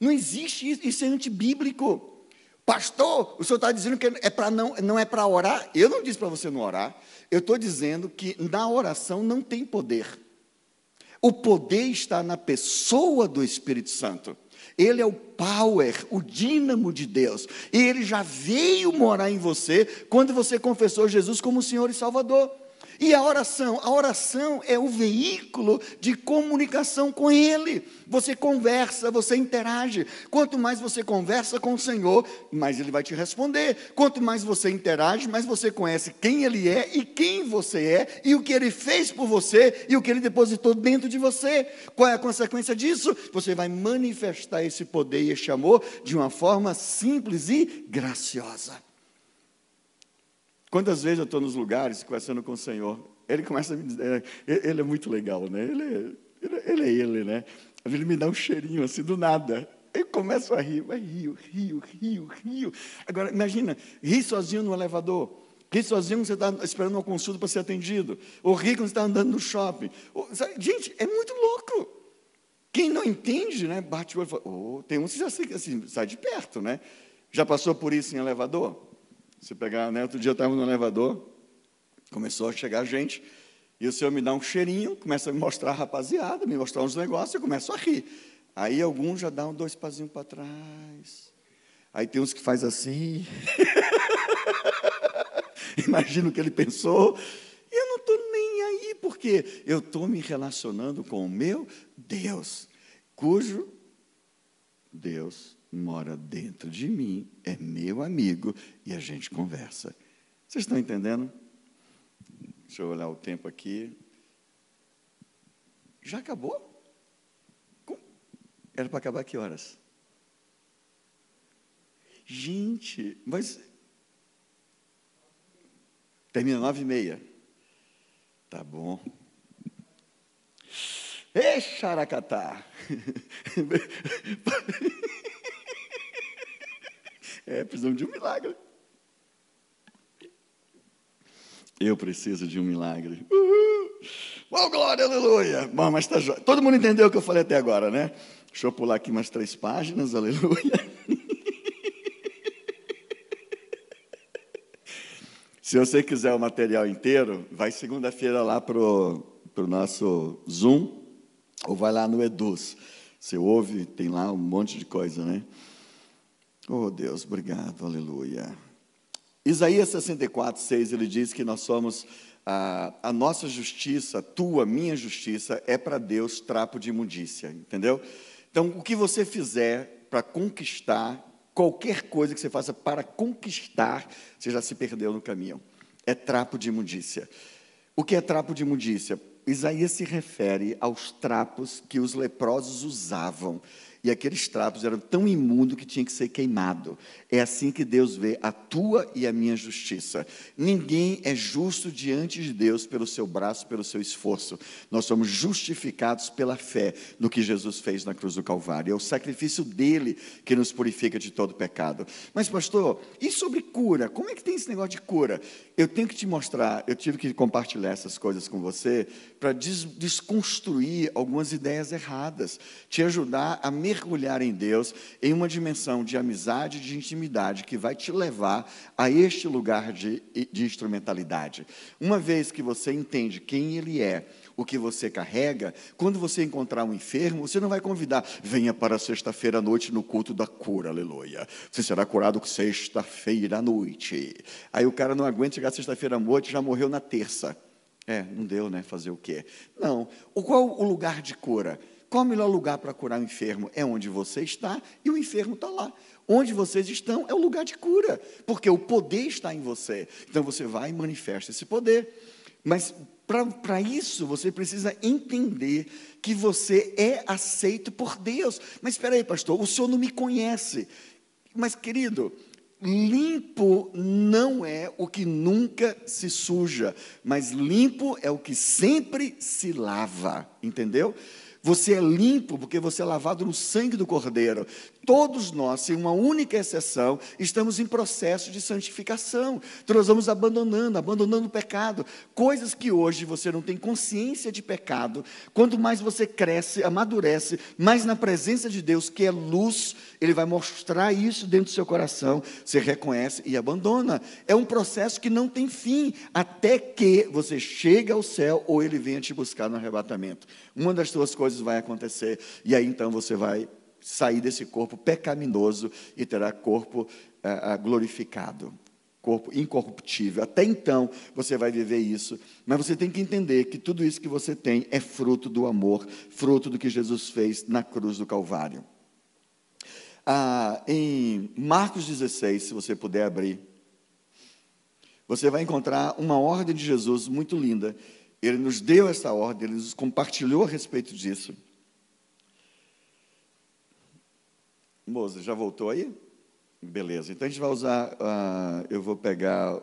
Não existe isso, isso é antibíblico. Pastor, o senhor está dizendo que é para não, não é para orar? Eu não disse para você não orar. Eu estou dizendo que na oração não tem poder. O poder está na pessoa do Espírito Santo. Ele é o power, o dínamo de Deus. E ele já veio morar em você quando você confessou Jesus como Senhor e Salvador. E a oração? A oração é o veículo de comunicação com Ele. Você conversa, você interage. Quanto mais você conversa com o Senhor, mais Ele vai te responder. Quanto mais você interage, mais você conhece quem Ele é e quem você é, e o que Ele fez por você e o que Ele depositou dentro de você. Qual é a consequência disso? Você vai manifestar esse poder e esse amor de uma forma simples e graciosa. Quantas vezes eu estou nos lugares conversando com o Senhor, ele começa a me dizer, é, ele é muito legal, né? Ele é, ele, é ele, né? Ele me dá um cheirinho assim do nada. Eu começo a rir, vai rio, rio, rio, rio. Agora, imagina, rir sozinho no elevador. Rir sozinho quando você está esperando uma consulta para ser atendido. Ou rir quando você está andando no shopping. Ou, gente, é muito louco. Quem não entende, né, bate o olho e fala, oh, tem uns que já assim, sai de perto, né? Já passou por isso em elevador? Você pegar, né? Outro dia eu estava no elevador, começou a chegar gente, e o senhor me dá um cheirinho, começa a me mostrar a rapaziada, me mostrar uns negócios, eu começo a rir. Aí alguns já dão dois pazinhos para trás. Aí tem uns que faz assim. Imagina o que ele pensou. Eu não estou nem aí, porque eu estou me relacionando com o meu Deus, cujo Deus mora dentro de mim, é meu amigo e a gente conversa. Vocês estão entendendo? Deixa eu olhar o tempo aqui. Já acabou? Era para acabar que horas? Gente, mas. Termina nove e meia. Tá bom. Ei, xaracatá! É, precisamos de um milagre. Eu preciso de um milagre. Uhul. Oh, glória, aleluia. Bom, mas tá jo... Todo mundo entendeu o que eu falei até agora, né? Deixa eu pular aqui umas três páginas, aleluia. Se você quiser o material inteiro, vai segunda-feira lá para o nosso Zoom, ou vai lá no Eduz. Você ouve, tem lá um monte de coisa, né? Oh Deus, obrigado, aleluia. Isaías 64, 6, ele diz que nós somos, a, a nossa justiça, tua, minha justiça, é para Deus trapo de imundícia, entendeu? Então, o que você fizer para conquistar, qualquer coisa que você faça para conquistar, você já se perdeu no caminho. É trapo de imundícia. O que é trapo de imundícia? Isaías se refere aos trapos que os leprosos usavam e aqueles trapos eram tão imundos que tinha que ser queimado. É assim que Deus vê a tua e a minha justiça. Ninguém é justo diante de Deus pelo seu braço, pelo seu esforço. Nós somos justificados pela fé no que Jesus fez na cruz do Calvário. É o sacrifício dele que nos purifica de todo pecado. Mas, pastor, e sobre cura? Como é que tem esse negócio de cura? Eu tenho que te mostrar, eu tive que compartilhar essas coisas com você para des desconstruir algumas ideias erradas, te ajudar a me mergulhar em Deus em uma dimensão de amizade, de intimidade, que vai te levar a este lugar de, de instrumentalidade. Uma vez que você entende quem Ele é, o que você carrega, quando você encontrar um enfermo, você não vai convidar, venha para sexta-feira à noite no culto da cura, aleluia. Você será curado sexta-feira à noite. Aí o cara não aguenta chegar sexta-feira à noite, já morreu na terça. É, não deu, né? Fazer o quê? Não. O qual o lugar de cura? Qual o melhor lugar para curar o enfermo? É onde você está e o enfermo está lá. Onde vocês estão é o lugar de cura, porque o poder está em você. Então você vai e manifesta esse poder. Mas para isso você precisa entender que você é aceito por Deus. Mas espera aí, pastor, o senhor não me conhece. Mas, querido, limpo não é o que nunca se suja, mas limpo é o que sempre se lava, entendeu? Você é limpo porque você é lavado no sangue do Cordeiro. Todos nós, sem uma única exceção, estamos em processo de santificação. Então nós vamos abandonando, abandonando o pecado. Coisas que hoje você não tem consciência de pecado. Quanto mais você cresce, amadurece, mais na presença de Deus, que é luz, Ele vai mostrar isso dentro do seu coração. Você reconhece e abandona. É um processo que não tem fim, até que você chega ao céu ou Ele venha te buscar no arrebatamento. Uma das duas coisas vai acontecer, e aí então você vai sair desse corpo pecaminoso e terá corpo é, glorificado, corpo incorruptível. Até então você vai viver isso, mas você tem que entender que tudo isso que você tem é fruto do amor, fruto do que Jesus fez na cruz do Calvário. Ah, em Marcos 16, se você puder abrir, você vai encontrar uma ordem de Jesus muito linda. Ele nos deu essa ordem, ele nos compartilhou a respeito disso. Moça, já voltou aí? Beleza, então a gente vai usar, uh, eu vou pegar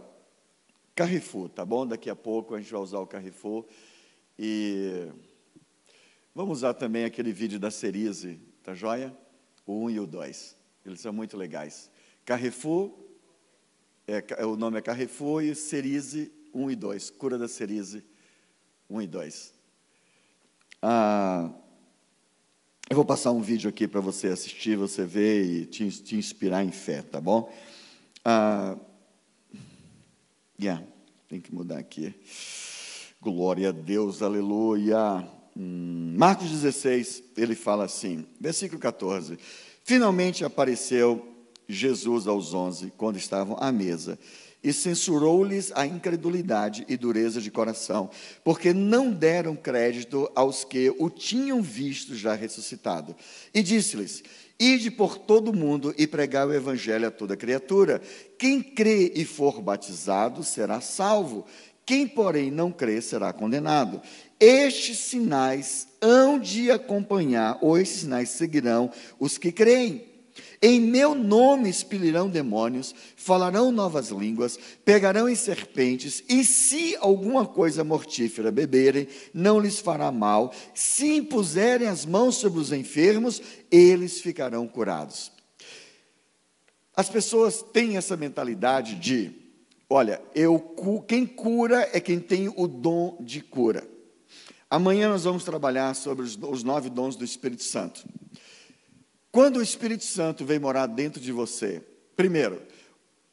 Carrefour, tá bom? Daqui a pouco a gente vai usar o Carrefour. E vamos usar também aquele vídeo da Cerise, tá joia? O 1 e o 2. Eles são muito legais. Carrefour, é, é, o nome é Carrefour e Cerise 1 e 2. Cura da Cerise 1 e 2. Ah, eu vou passar um vídeo aqui para você assistir, você ver e te, te, inspirar em fé, tá bom? Ah, yeah, tem que mudar aqui. Glória a Deus, aleluia. Hum, Marcos 16, ele fala assim, versículo 14: Finalmente apareceu Jesus aos onze, quando estavam à mesa e censurou-lhes a incredulidade e dureza de coração, porque não deram crédito aos que o tinham visto já ressuscitado. E disse-lhes: Ide por todo o mundo e pregai o evangelho a toda criatura. Quem crê e for batizado será salvo. Quem, porém, não crê será condenado. Estes sinais hão de acompanhar, ou estes sinais seguirão os que creem. Em meu nome expelirão demônios, falarão novas línguas, pegarão em serpentes, e se alguma coisa mortífera beberem, não lhes fará mal. Se impuserem as mãos sobre os enfermos, eles ficarão curados. As pessoas têm essa mentalidade de, olha, eu quem cura é quem tem o dom de cura. Amanhã nós vamos trabalhar sobre os, os nove dons do Espírito Santo. Quando o Espírito Santo vem morar dentro de você, primeiro,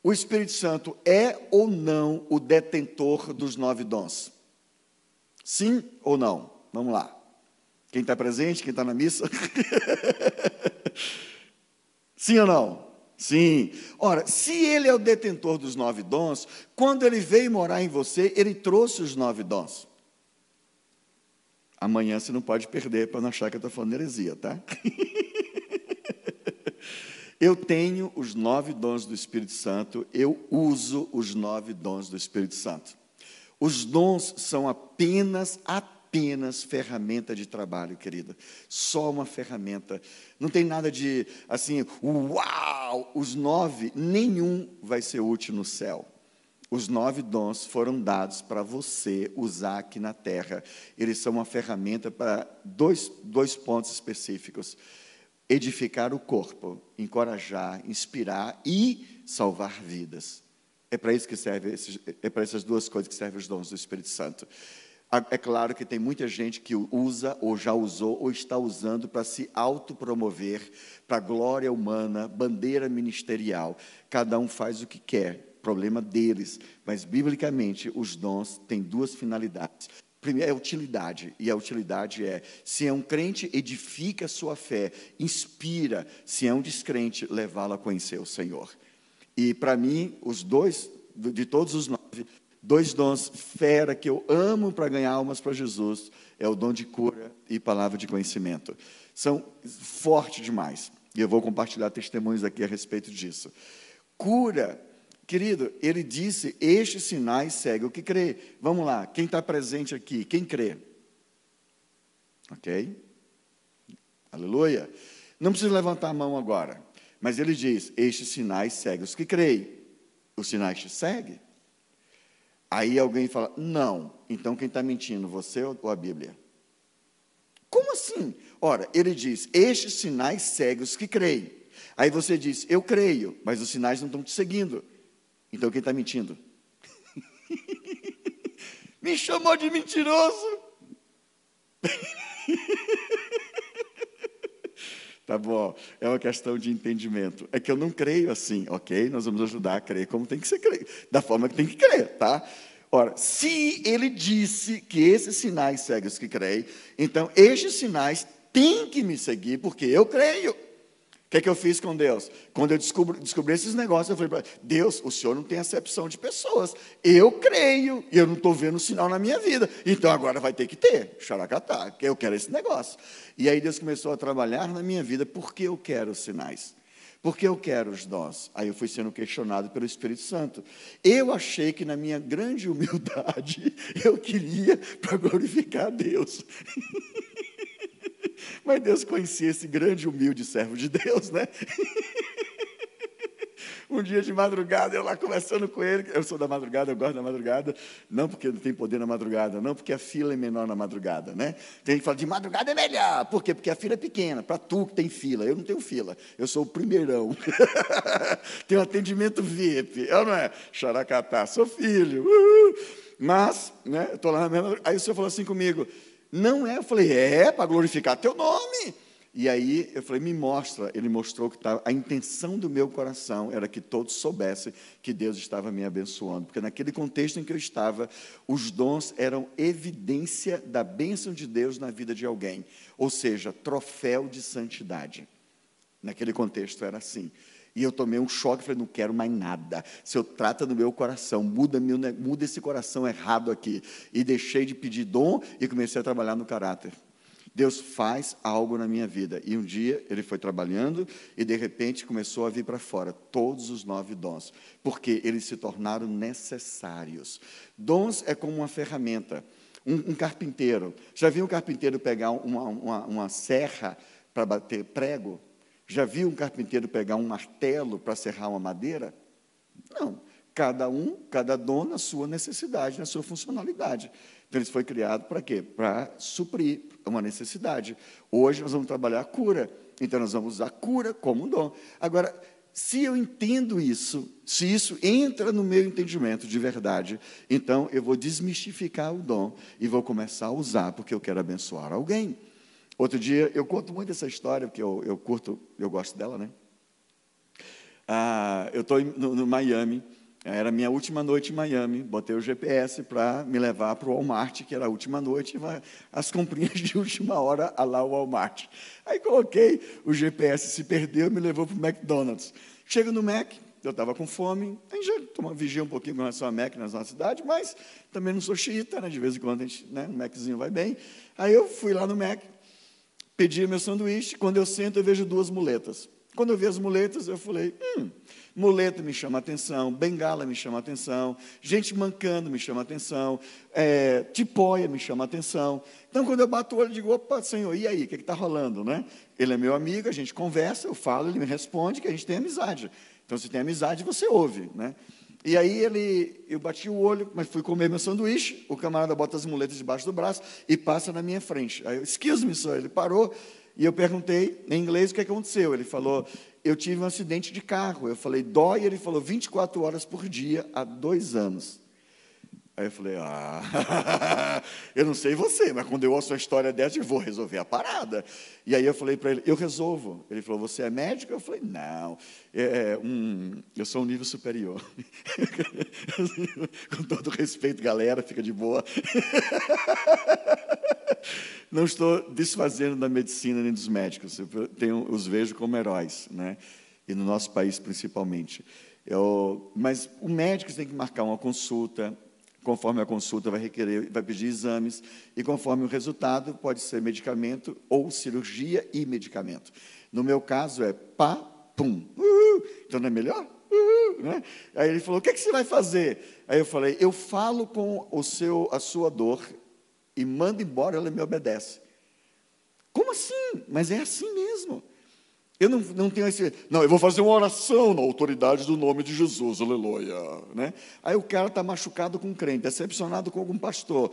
o Espírito Santo é ou não o detentor dos nove dons? Sim ou não? Vamos lá. Quem está presente, quem está na missa? Sim ou não? Sim. Ora, se ele é o detentor dos nove dons, quando ele veio morar em você, ele trouxe os nove dons. Amanhã você não pode perder para não achar que eu estou falando heresia, tá? eu tenho os nove dons do Espírito Santo, eu uso os nove dons do Espírito Santo. Os dons são apenas, apenas ferramenta de trabalho, querida. Só uma ferramenta. Não tem nada de assim, uau! Os nove, nenhum vai ser útil no céu. Os nove dons foram dados para você usar aqui na terra. Eles são uma ferramenta para dois, dois pontos específicos: edificar o corpo, encorajar, inspirar e salvar vidas. É para isso que serve, é para essas duas coisas que servem os dons do Espírito Santo. É claro que tem muita gente que usa, ou já usou, ou está usando para se autopromover, para glória humana, bandeira ministerial. Cada um faz o que quer problema deles. Mas, biblicamente, os dons têm duas finalidades. Primeiro é utilidade, e a utilidade é: se é um crente, edifica a sua fé, inspira, se é um descrente, levá-lo a conhecer o Senhor. E para mim, os dois, de todos os nove, dois dons fera que eu amo para ganhar almas para Jesus é o dom de cura e palavra de conhecimento. São fortes demais. E eu vou compartilhar testemunhos aqui a respeito disso. Cura Querido, ele disse: Estes sinais seguem o que crê. Vamos lá, quem está presente aqui? Quem crê? Ok? Aleluia. Não precisa levantar a mão agora. Mas ele diz: Estes sinais seguem os que creem. Os sinais te seguem? Aí alguém fala: Não. Então quem está mentindo, você ou a Bíblia? Como assim? Ora, ele diz: Estes sinais seguem os que creem. Aí você diz: Eu creio, mas os sinais não estão te seguindo. Então quem está mentindo? Me chamou de mentiroso. tá bom, é uma questão de entendimento. É que eu não creio assim, ok? Nós vamos ajudar a crer como tem que ser crer, da forma que tem que crer, tá? Ora, se ele disse que esses sinais seguem os que creem, então estes sinais têm que me seguir, porque eu creio. O que, é que eu fiz com Deus? Quando eu descobri, esses negócios, eu falei para Deus, o Senhor não tem acepção de pessoas. Eu creio e eu não estou vendo sinal na minha vida. Então agora vai ter que ter, xaracatá, que eu quero esse negócio. E aí Deus começou a trabalhar na minha vida, porque eu quero os sinais. Porque eu quero os dons. Aí eu fui sendo questionado pelo Espírito Santo. Eu achei que na minha grande humildade eu queria para glorificar a Deus. Mas Deus conhecia esse grande, humilde servo de Deus, né? Um dia de madrugada, eu lá conversando com ele, eu sou da madrugada, eu gosto da madrugada, não porque não tem poder na madrugada, não porque a fila é menor na madrugada, né? Tem gente que fala, de madrugada é melhor, por quê? Porque a fila é pequena, para tu que tem fila, eu não tenho fila, eu sou o primeirão, tenho atendimento VIP, eu não é xaracatá, sou filho, uhul. mas, né, estou lá na mesma, aí o senhor falou assim comigo, não é, eu falei, é para glorificar teu nome. E aí eu falei, me mostra. Ele mostrou que tá, a intenção do meu coração era que todos soubessem que Deus estava me abençoando. Porque naquele contexto em que eu estava, os dons eram evidência da bênção de Deus na vida de alguém. Ou seja, troféu de santidade. Naquele contexto era assim. E eu tomei um choque, falei, não quero mais nada. Se eu trata no meu coração, muda, meu, muda esse coração errado aqui. E deixei de pedir dom e comecei a trabalhar no caráter. Deus faz algo na minha vida. E um dia ele foi trabalhando e de repente começou a vir para fora todos os nove dons, porque eles se tornaram necessários. Dons é como uma ferramenta. Um, um carpinteiro. Já viu um carpinteiro pegar uma, uma, uma serra para bater prego? Já viu um carpinteiro pegar um martelo para serrar uma madeira? Não. Cada um, cada dono, na sua necessidade, na sua funcionalidade. Então, ele foi criado para quê? Para suprir uma necessidade. Hoje nós vamos trabalhar a cura. Então, nós vamos usar a cura como um dom. Agora, se eu entendo isso, se isso entra no meu entendimento de verdade, então eu vou desmistificar o dom e vou começar a usar, porque eu quero abençoar alguém. Outro dia, eu conto muito essa história, porque eu, eu curto, eu gosto dela, né? Ah, eu estou no, no, Miami, Era a minha última noite em Miami. Botei o GPS para me levar para o Walmart, que era a última noite, as comprinhas de última hora a lá o Walmart. Aí coloquei, o GPS se perdeu, me levou para o McDonald's. Chego no Mac, eu estava com fome, a gente já toma, vigia um pouquinho com relação a Mac na nossa cidade, mas também não sou xiita, né? de vez em quando a gente, né, um Maczinho vai bem. Aí eu fui lá no Mac, pedi meu sanduíche, quando eu sento eu vejo duas muletas. Quando eu vi as muletas, eu falei, hum, muleta me chama atenção, bengala me chama atenção, gente mancando me chama atenção, é, tipóia me chama atenção. Então, quando eu bato o olho, eu digo, opa, senhor, e aí, o que está rolando, né? Ele é meu amigo, a gente conversa, eu falo, ele me responde, que a gente tem amizade. Então, se tem amizade, você ouve, né? E aí ele, eu bati o olho, mas fui comer meu sanduíche, o camarada bota as muletas debaixo do braço e passa na minha frente. Aí eu, excuse me, senhor, ele parou, e eu perguntei em inglês o que aconteceu. Ele falou: Eu tive um acidente de carro. Eu falei: Dói? Ele falou: 24 horas por dia há dois anos. Aí eu falei: Ah, eu não sei você, mas quando eu ouço uma história dessa, eu vou resolver a parada. E aí eu falei para ele: Eu resolvo. Ele falou: Você é médico? Eu falei: Não, é, é eu sou um nível superior. Com todo respeito, galera, fica de boa. não estou desfazendo da medicina nem dos médicos, eu tenho, os vejo como heróis, né? e no nosso país principalmente. Eu, mas o médico tem que marcar uma consulta, conforme a consulta vai requerer, vai pedir exames, e conforme o resultado, pode ser medicamento ou cirurgia e medicamento. No meu caso é pá, pum. Uhul. Então não é melhor? Uhul, né? Aí ele falou: o que, é que você vai fazer? Aí eu falei: eu falo com o seu, a sua dor e manda embora, ela me obedece. Como assim? Mas é assim mesmo. Eu não, não tenho esse. Não, eu vou fazer uma oração na autoridade do nome de Jesus, aleluia. Né? Aí o cara está machucado com um crente, decepcionado com algum pastor,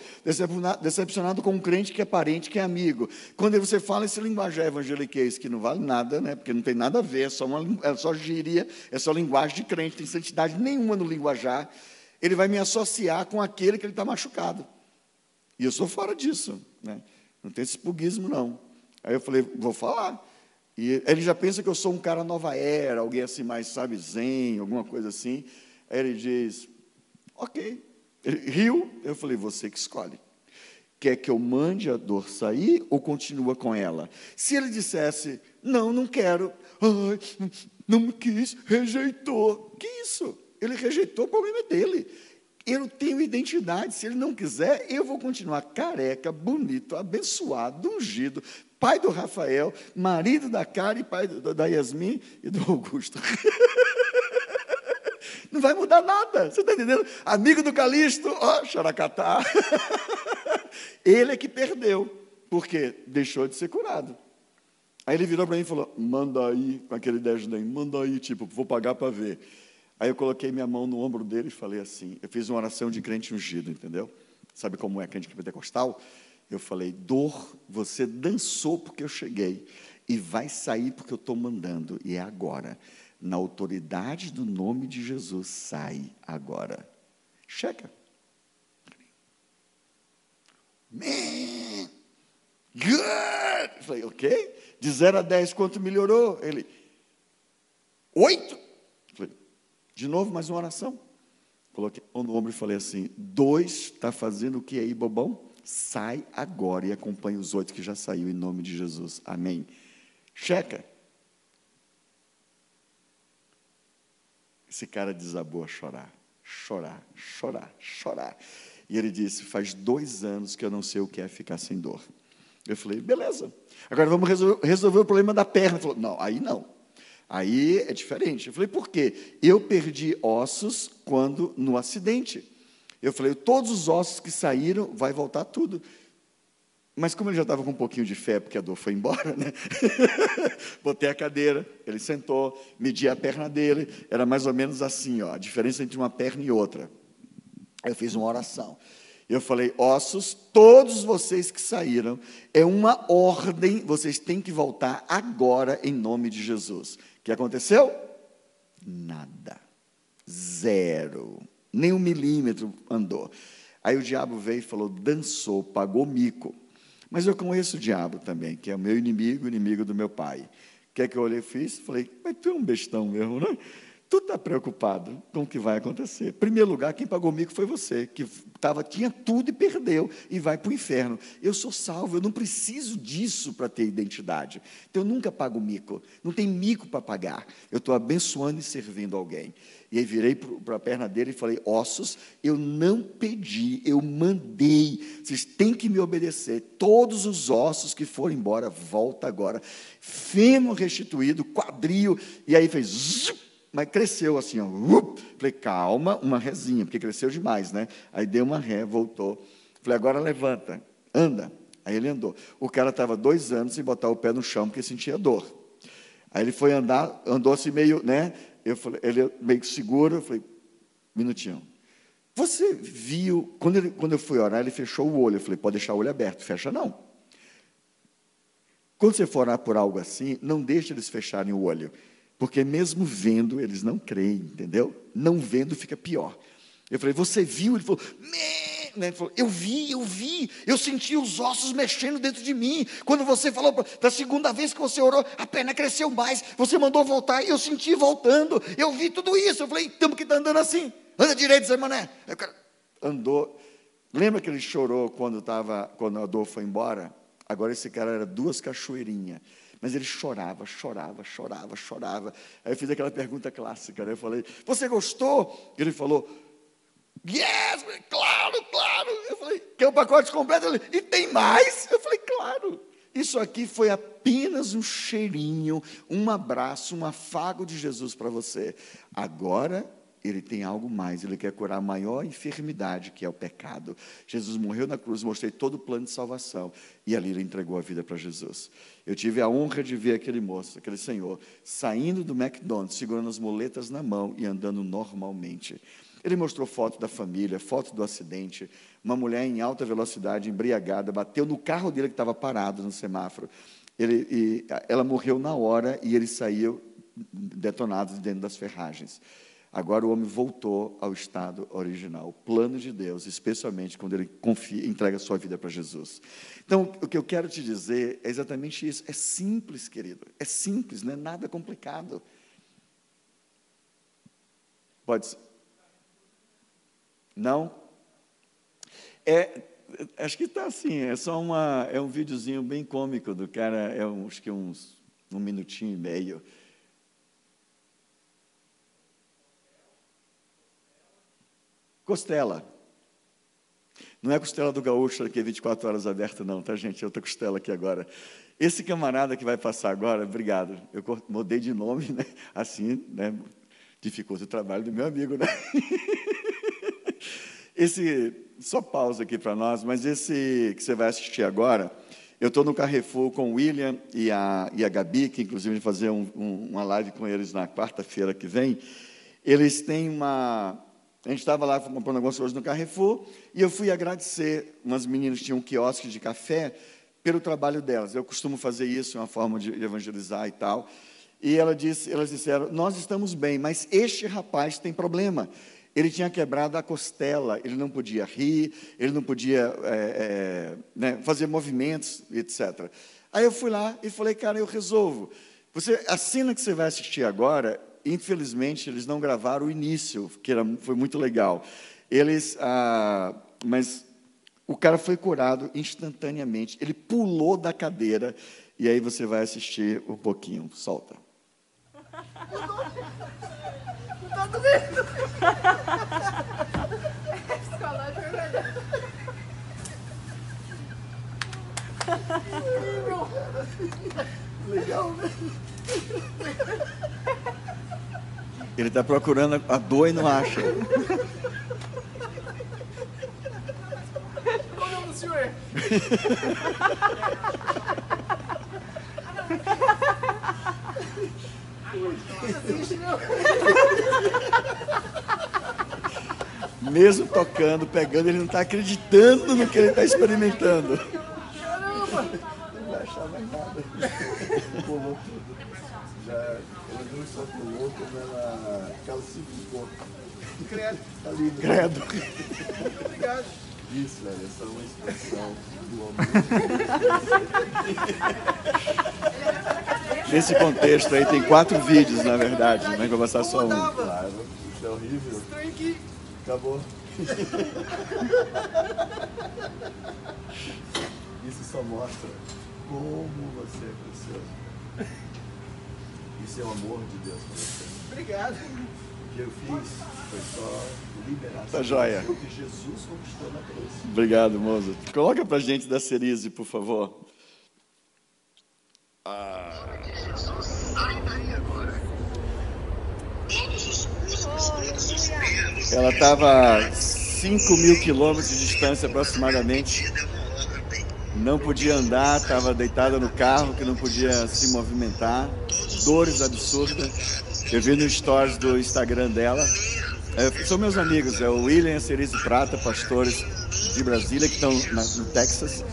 decepcionado, com um crente que é parente, que é amigo. Quando você fala esse linguajar evangeliquez, que não vale nada, né? porque não tem nada a ver, é só, uma, é só gíria, é só linguagem de crente, tem santidade nenhuma no linguajar, ele vai me associar com aquele que ele está machucado. E eu sou fora disso. Né? Não tem esse puguismo, não. Aí eu falei, vou falar. E ele já pensa que eu sou um cara nova era, alguém assim mais, sabe, zen, alguma coisa assim. Aí ele diz, ok. Ele riu, eu falei, você que escolhe. Quer que eu mande a dor sair ou continua com ela? Se ele dissesse, não, não quero, ai, não me quis, rejeitou. Que isso? Ele rejeitou, o problema é dele. Eu tenho identidade. Se ele não quiser, eu vou continuar careca, bonito, abençoado, ungido, pai do Rafael, marido da Karen, pai da Yasmin e do Augusto. Não vai mudar nada, você está entendendo? Amigo do Calixto, ó, xaracatá. Ele é que perdeu, porque deixou de ser curado. Aí ele virou para mim e falou: manda aí, com aquele desdém, manda aí, tipo, vou pagar para ver. Aí eu coloquei minha mão no ombro dele e falei assim: eu fiz uma oração de crente ungido, entendeu? Sabe como é crente pentecostal? Eu falei: dor, você dançou porque eu cheguei, e vai sair porque eu estou mandando, e é agora. Na autoridade do nome de Jesus, sai agora. Checa. Man, good. Eu falei, ok. De 0 a 10, quanto melhorou? Ele, oito. De novo, mais uma oração. Coloquei a mão ombro e falei assim: dois está fazendo o que aí, bobão? Sai agora e acompanhe os oito que já saiu em nome de Jesus. Amém. Checa. Esse cara desabou a chorar, chorar, chorar, chorar. E ele disse: Faz dois anos que eu não sei o que é ficar sem dor. Eu falei: Beleza. Agora vamos resolver, resolver o problema da perna. Ele falou: Não, aí não. Aí é diferente. Eu falei, por quê? Eu perdi ossos quando no acidente. Eu falei, todos os ossos que saíram, vai voltar tudo. Mas como ele já estava com um pouquinho de fé, porque a dor foi embora, né? Botei a cadeira, ele sentou, medi a perna dele, era mais ou menos assim, ó, a diferença entre uma perna e outra. Eu fiz uma oração. Eu falei, ossos, todos vocês que saíram, é uma ordem, vocês têm que voltar agora em nome de Jesus. O que aconteceu? Nada. Zero. Nem um milímetro andou. Aí o diabo veio e falou: dançou, pagou mico. Mas eu conheço o diabo também, que é o meu inimigo, inimigo do meu pai. O que é que eu olhei e fiz? Falei, mas tu é um bestão mesmo, né? Tu está preocupado com o que vai acontecer. Em primeiro lugar, quem pagou o mico foi você, que tava, tinha tudo e perdeu e vai para o inferno. Eu sou salvo, eu não preciso disso para ter identidade. Então eu nunca pago mico. Não tem mico para pagar. Eu estou abençoando e servindo alguém. E aí virei para a perna dele e falei: Ossos, eu não pedi, eu mandei. Vocês têm que me obedecer. Todos os ossos que foram embora, volta agora. Fêmur restituído, quadril. E aí fez. Zup, mas cresceu assim, ó. Uh, falei, calma, uma rezinha, porque cresceu demais, né? Aí deu uma ré, voltou. Falei, agora levanta, anda. Aí ele andou. O cara estava dois anos sem botar o pé no chão porque sentia dor. Aí ele foi andar, andou assim meio, né? Eu falei, ele meio seguro, eu falei, minutinho. Você viu, quando, ele, quando eu fui orar, ele fechou o olho. Eu falei, pode deixar o olho aberto, fecha não. Quando você for orar por algo assim, não deixe eles fecharem o olho. Porque mesmo vendo, eles não creem, entendeu? Não vendo fica pior. Eu falei, você viu? Ele falou, né? Ele falou, eu vi, eu vi, eu senti os ossos mexendo dentro de mim. Quando você falou, da segunda vez que você orou, a perna cresceu mais, você mandou voltar, e eu senti voltando, eu vi tudo isso. Eu falei, estamos que está andando assim, anda direito, Zé Mané. Andou. Lembra que ele chorou quando, tava, quando a dor foi embora? Agora esse cara era duas cachoeirinhas. Mas ele chorava, chorava, chorava, chorava. Aí eu fiz aquela pergunta clássica, né? Eu falei, você gostou? Ele falou, yes, claro, claro. Eu falei, quer o pacote completo? Ele, e tem mais? Eu falei, claro. Isso aqui foi apenas um cheirinho, um abraço, um afago de Jesus para você. Agora ele tem algo mais, ele quer curar a maior enfermidade, que é o pecado. Jesus morreu na cruz, mostrei todo o plano de salvação, e ali ele entregou a vida para Jesus. Eu tive a honra de ver aquele moço, aquele senhor, saindo do McDonald's, segurando as moletas na mão e andando normalmente. Ele mostrou foto da família, foto do acidente, uma mulher em alta velocidade, embriagada, bateu no carro dele que estava parado no semáforo. Ele, e, ela morreu na hora e ele saiu detonado dentro das ferragens. Agora o homem voltou ao estado original, o plano de Deus, especialmente quando ele confia, entrega sua vida para Jesus. Então, o que eu quero te dizer é exatamente isso. É simples, querido. É simples, não é nada complicado. Pode ser. Não? É, acho que está assim, é só uma, é um videozinho bem cômico do cara, é um, acho que uns, um minutinho e meio. Costela. Não é costela do gaúcho é 24 horas aberta, não, tá, gente? É outra costela aqui agora. Esse camarada que vai passar agora, obrigado. Eu mudei de nome, né? Assim, né? Dificulta o trabalho do meu amigo, né? Esse, só pausa aqui para nós, mas esse que você vai assistir agora, eu estou no Carrefour com o William e a, e a Gabi, que inclusive fazer um, um, uma live com eles na quarta-feira que vem. Eles têm uma, a gente estava lá comprando algumas coisas no Carrefour e eu fui agradecer. Umas meninas tinham um quiosque de café pelo trabalho delas. Eu costumo fazer isso, é uma forma de evangelizar e tal. E ela disse, elas disseram: Nós estamos bem, mas este rapaz tem problema. Ele tinha quebrado a costela, ele não podia rir, ele não podia é, é, né, fazer movimentos, etc. Aí eu fui lá e falei: Cara, eu resolvo. Você, a cena que você vai assistir agora infelizmente, eles não gravaram o início, que era, foi muito legal. Eles, ah, mas o cara foi curado instantaneamente. Ele pulou da cadeira e aí você vai assistir um pouquinho. Solta. Doendo. Legal, né? Ele está procurando a dor e não acha. Qual é o nome do senhor? Mesmo tocando, pegando, ele não está acreditando no que ele está experimentando. Caramba! Não vai achar mais nada. Já, ela não só pulou, como ela calcificou. Credo. Ali, Credo. Obrigado. Isso, velho, essa é uma expressão do homem. nesse contexto aí, tem quatro vídeos, na verdade, mas vou passar só um. Claro, isso é horrível. Acabou. Isso só mostra como você é precioso. Isso é o amor de Deus para você. Obrigado. O que eu fiz foi só liberar. Tá joia. O que Jesus conquistou na cruz. Obrigado, moço. Coloca pra gente da Cerise, por favor. Ela estava a 5 mil quilômetros de distância aproximadamente. Não podia andar, estava deitada no carro, que não podia se movimentar. Dores absurdas. Eu vi no stories do Instagram dela. É, são meus amigos, é o William Cerise Prata, pastores de Brasília, que estão no Texas.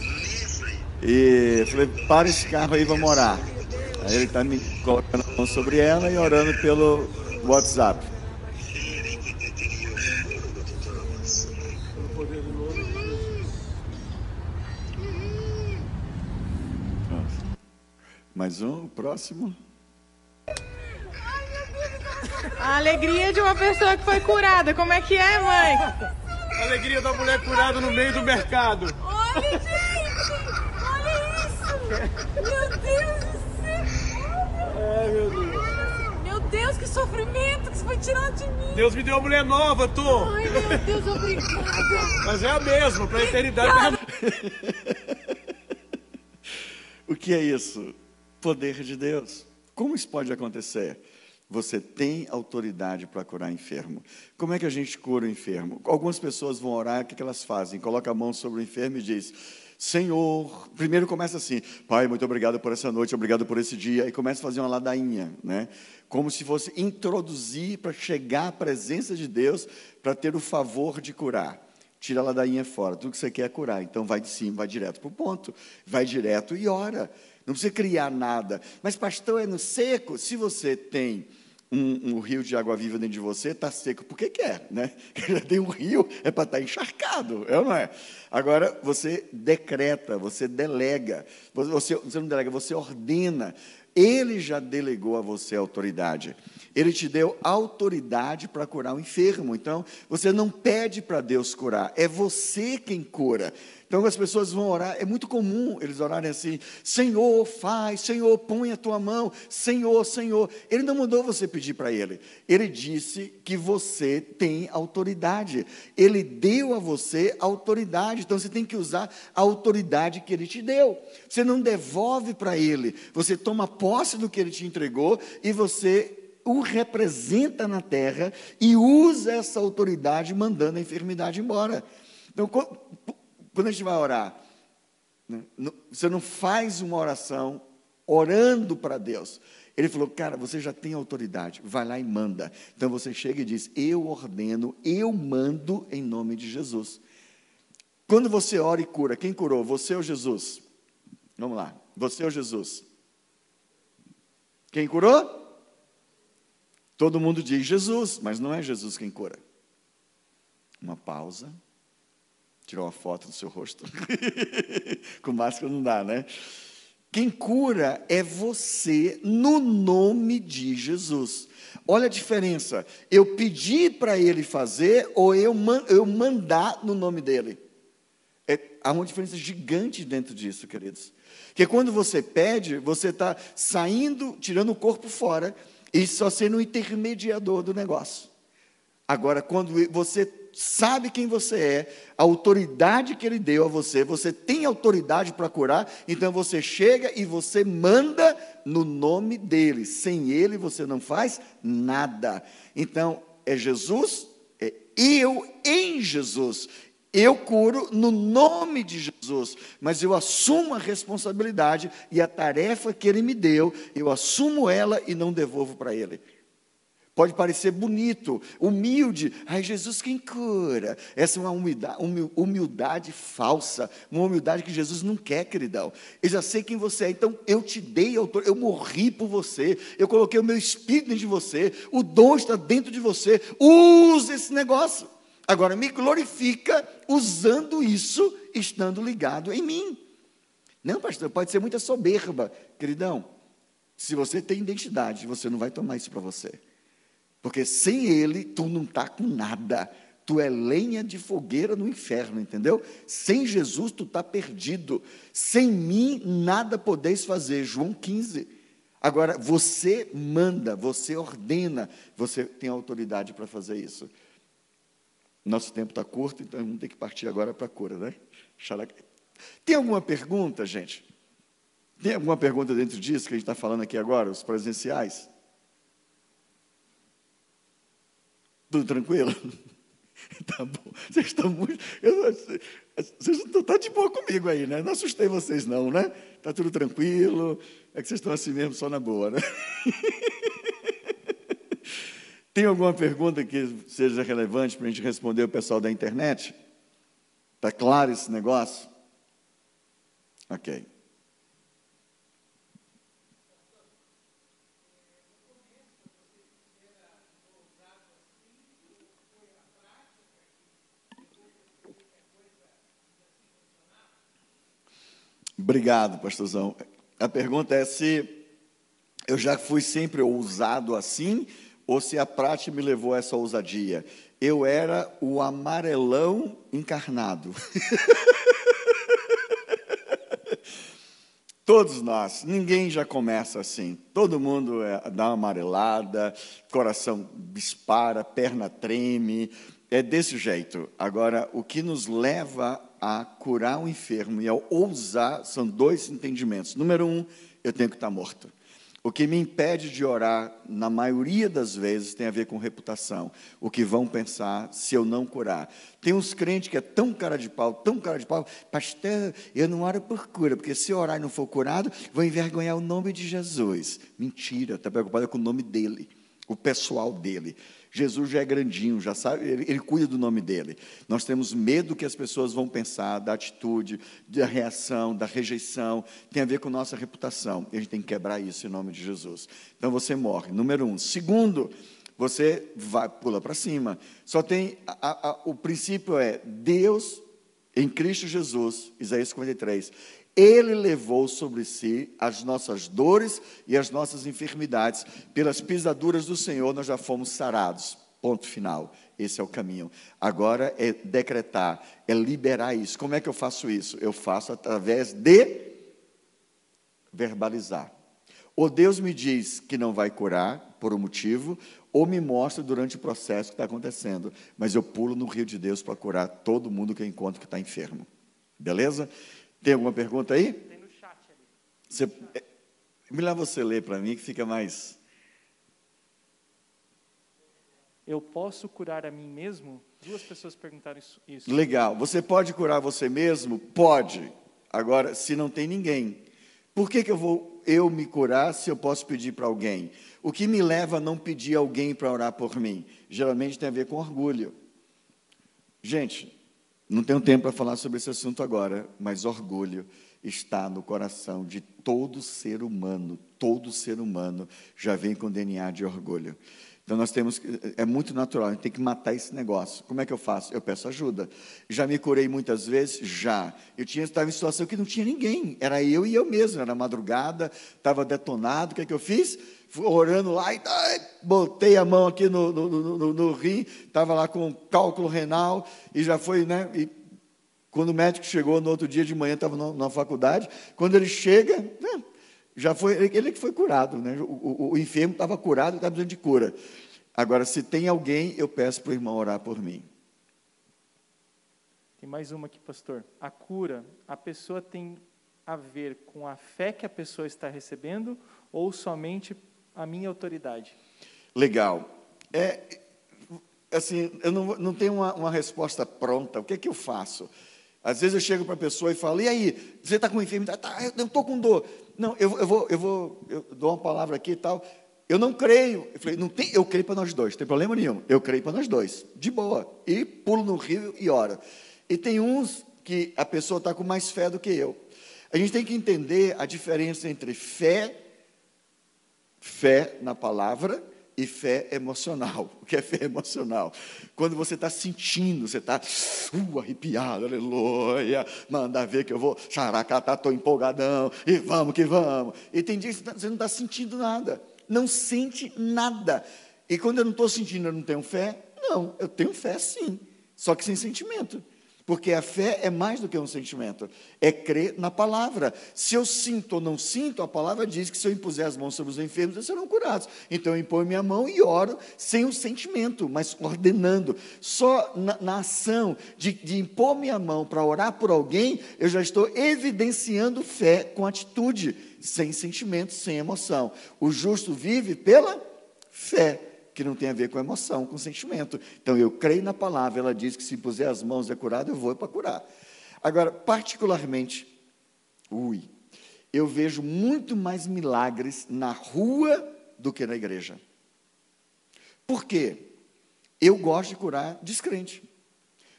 E falei, para esse carro aí, vamos orar. Aí ele está me colocando a mão sobre ela e orando pelo WhatsApp. Mais um, próximo. A alegria de uma pessoa que foi curada. Como é que é, mãe? Alegria da mulher curada no meio do mercado. Olha, gente! Olha isso! Meu Deus do céu! É, meu Deus. Meu Deus, que sofrimento que isso foi tirado de mim! Deus me deu uma mulher nova, Tô. Ai, meu Deus, obrigada! Mas é a mesma, pra eternidade. O que é isso? Poder de Deus. Como isso pode acontecer? Você tem autoridade para curar enfermo. Como é que a gente cura o enfermo? Algumas pessoas vão orar, o que elas fazem? Coloca a mão sobre o enfermo e diz: Senhor, primeiro começa assim, Pai, muito obrigado por essa noite, obrigado por esse dia, e começa a fazer uma ladainha, né? Como se fosse introduzir para chegar à presença de Deus, para ter o favor de curar. Tira a ladainha fora, tudo que você quer é curar, então vai de cima, vai direto para o ponto, vai direto e ora. Não precisa criar nada. Mas, pastor, é no seco? Se você tem um, um rio de água viva dentro de você, está seco porque quer, né? Já tem um rio, é para estar encharcado, é ou não é? Agora, você decreta, você delega, você, você não delega, você ordena. Ele já delegou a você a autoridade. Ele te deu autoridade para curar o enfermo. Então, você não pede para Deus curar, é você quem cura. Então, as pessoas vão orar, é muito comum eles orarem assim: Senhor, faz, Senhor, põe a tua mão, Senhor, Senhor. Ele não mandou você pedir para ele, ele disse que você tem autoridade. Ele deu a você autoridade, então você tem que usar a autoridade que ele te deu. Você não devolve para ele, você toma posse do que ele te entregou e você o representa na terra e usa essa autoridade mandando a enfermidade embora. Então, quando a gente vai orar, né, você não faz uma oração orando para Deus. Ele falou, cara, você já tem autoridade, vai lá e manda. Então você chega e diz: Eu ordeno, eu mando em nome de Jesus. Quando você ora e cura, quem curou? Você ou Jesus? Vamos lá, você ou Jesus? Quem curou? Todo mundo diz Jesus, mas não é Jesus quem cura. Uma pausa. Tirou uma foto do seu rosto. Com máscara não dá, né? Quem cura é você no nome de Jesus. Olha a diferença. Eu pedi para ele fazer ou eu, man, eu mandar no nome dele. É, há uma diferença gigante dentro disso, queridos. Porque quando você pede, você está saindo, tirando o corpo fora e só sendo o intermediador do negócio. Agora, quando você sabe quem você é, a autoridade que ele deu a você, você tem autoridade para curar, então você chega e você manda no nome dele. Sem ele você não faz nada. Então, é Jesus, é eu em Jesus. Eu curo no nome de Jesus, mas eu assumo a responsabilidade e a tarefa que ele me deu, eu assumo ela e não devolvo para ele. Pode parecer bonito, humilde. Ai, Jesus quem cura. Essa é uma humildade, humildade, falsa, uma humildade que Jesus não quer, queridão. Eu já sei quem você é, então eu te dei autor, eu morri por você, eu coloquei o meu espírito dentro de você, o dom está dentro de você. Use esse negócio. Agora me glorifica usando isso, estando ligado em mim. Não, pastor, pode ser muita soberba, queridão. Se você tem identidade, você não vai tomar isso para você. Porque sem ele, tu não está com nada. Tu é lenha de fogueira no inferno, entendeu? Sem Jesus, tu está perdido. Sem mim, nada podeis fazer. João 15. Agora, você manda, você ordena, você tem autoridade para fazer isso. Nosso tempo está curto, então vamos ter que partir agora para a cura, né? Tem alguma pergunta, gente? Tem alguma pergunta dentro disso que a gente está falando aqui agora, os presenciais? Tudo tranquilo? Tá bom. Vocês estão muito. Vocês estão de boa comigo aí, né? Não assustei vocês, não, né? Está tudo tranquilo. É que vocês estão assim mesmo, só na boa, né? Tem alguma pergunta que seja relevante para a gente responder o pessoal da internet? Está claro esse negócio? Ok. Obrigado, pastorzão. A pergunta é se eu já fui sempre ousado assim ou se a prática me levou a essa ousadia. Eu era o amarelão encarnado. Todos nós, ninguém já começa assim. Todo mundo é, dá uma amarelada, coração dispara, perna treme, é desse jeito. Agora, o que nos leva a curar o enfermo e a ousar são dois entendimentos. Número um, eu tenho que estar morto. O que me impede de orar, na maioria das vezes, tem a ver com reputação. O que vão pensar se eu não curar. Tem uns crentes que é tão cara de pau, tão cara de pau, pastor, eu não oro por cura, porque se orar e não for curado, vou envergonhar o nome de Jesus. Mentira, está preocupado com o nome dele, o pessoal dele. Jesus já é grandinho, já sabe, ele, ele, cuida do nome dele. Nós temos medo que as pessoas vão pensar da atitude, da reação, da rejeição, tem a ver com nossa reputação. E a gente tem que quebrar isso em nome de Jesus. Então você morre, número um. Segundo, você vai, pula para cima. Só tem, a, a, o princípio é Deus em Cristo Jesus, Isaías 53, ele levou sobre si as nossas dores e as nossas enfermidades. Pelas pisaduras do Senhor nós já fomos sarados. Ponto final. Esse é o caminho. Agora é decretar, é liberar isso. Como é que eu faço isso? Eu faço através de verbalizar. Ou Deus me diz que não vai curar por um motivo, ou me mostra durante o processo que está acontecendo. Mas eu pulo no rio de Deus para curar todo mundo que eu encontro que está enfermo. Beleza? Tem alguma pergunta aí? Tem no chat ali. Você, é, melhor você ler para mim que fica mais. Eu posso curar a mim mesmo? Duas pessoas perguntaram isso. isso. Legal. Você pode curar você mesmo? Pode. Agora, se não tem ninguém. Por que, que eu vou eu me curar se eu posso pedir para alguém? O que me leva a não pedir alguém para orar por mim? Geralmente tem a ver com orgulho. Gente, não tenho tempo para falar sobre esse assunto agora, mas orgulho está no coração de todo ser humano. Todo ser humano já vem com DNA de orgulho. Então nós temos é muito natural, a gente tem que matar esse negócio. Como é que eu faço? Eu peço ajuda. Já me curei muitas vezes, já. Eu tinha estava em situação que não tinha ninguém, era eu e eu mesmo, era madrugada, estava detonado. O que é que eu fiz? Orando lá e botei a mão aqui no, no, no, no rim, estava lá com cálculo renal e já foi, né? E quando o médico chegou no outro dia de manhã, estava na, na faculdade, quando ele chega, né, já foi ele que foi curado, né? O, o, o enfermo estava curado, estava precisando de cura. Agora, se tem alguém, eu peço para o irmão orar por mim. Tem mais uma aqui, pastor. A cura, a pessoa tem a ver com a fé que a pessoa está recebendo ou somente a minha autoridade? Legal. É, assim, eu não, não tenho uma, uma resposta pronta. O que é que eu faço? Às vezes eu chego para a pessoa e falo, e aí, você está com enfermidade? Tá, eu estou com dor. Não, eu, eu, vou, eu vou, eu dou uma palavra aqui e tal. Eu não creio. Eu falei, não tem, eu creio para nós dois, não tem problema nenhum. Eu creio para nós dois, de boa. E pulo no rio e ora. E tem uns que a pessoa está com mais fé do que eu. A gente tem que entender a diferença entre fé fé na palavra e fé emocional. O que é fé emocional? Quando você está sentindo, você está uh, arrepiado, aleluia, manda ver que eu vou, xaracatá, estou empolgadão, e vamos que vamos. E tem dias que você não está sentindo nada, não sente nada. E quando eu não estou sentindo, eu não tenho fé? Não, eu tenho fé sim, só que sem sentimento. Porque a fé é mais do que um sentimento, é crer na palavra. Se eu sinto ou não sinto, a palavra diz que se eu impuser as mãos sobre os enfermos, eles serão curados. Então eu imponho minha mão e oro sem o sentimento, mas ordenando. Só na, na ação de, de impor minha mão para orar por alguém, eu já estou evidenciando fé com atitude, sem sentimento, sem emoção. O justo vive pela fé que não tem a ver com emoção, com sentimento. Então eu creio na palavra, ela diz que se puser as mãos é curado, eu vou para curar. Agora, particularmente, ui, eu vejo muito mais milagres na rua do que na igreja. Por quê? Eu gosto de curar descrente.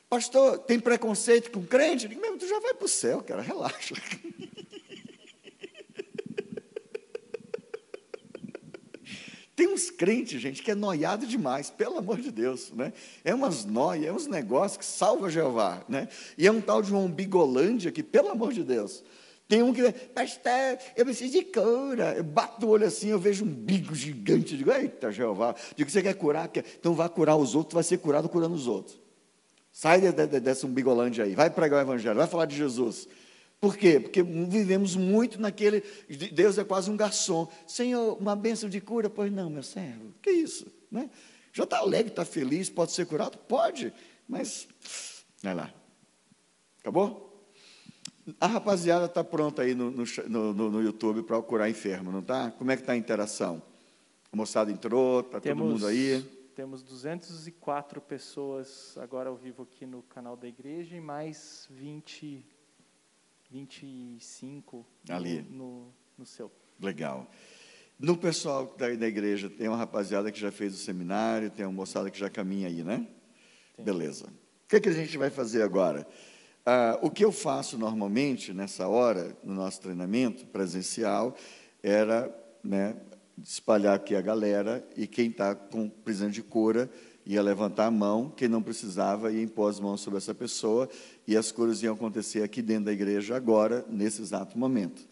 Pastor, tem preconceito com crente? Eu digo, mesmo, tu já vai para o céu, cara, relaxa. Tem uns crentes, gente, que é noiado demais, pelo amor de Deus, né? É umas noias, é uns negócios que salva Jeová, né? E é um tal de uma umbigolândia que, pelo amor de Deus, tem um que, pastor, eu preciso de cura. Eu bato o olho assim, eu vejo um bigo gigante. Digo, eita, Jeová. Digo, você quer curar? Então vá curar os outros, vai ser curado curando os outros. Sai de, de, dessa umbigolândia aí, vai pregar o evangelho, vai falar de Jesus. Por quê? Porque vivemos muito naquele. Deus é quase um garçom. Senhor, uma bênção de cura? Pois não, meu servo. Que isso? Né? Já está alegre, está feliz, pode ser curado? Pode, mas. Vai lá. Acabou? A rapaziada está pronta aí no, no, no, no YouTube para curar enfermo, não está? Como é que está a interação? A moçada entrou, está todo mundo aí? Temos 204 pessoas agora ao vivo aqui no canal da igreja e mais 20 25 ali no, no, no seu. Legal. No pessoal da, da igreja, tem uma rapaziada que já fez o seminário, tem uma moçada que já caminha aí, né? Tem. Beleza. O que, é que a gente vai fazer agora? Ah, o que eu faço normalmente nessa hora, no nosso treinamento presencial, era né, espalhar aqui a galera e quem está precisando de cura ia levantar a mão, quem não precisava ia impor as mãos sobre essa pessoa e as curas iam acontecer aqui dentro da igreja agora, nesse exato momento.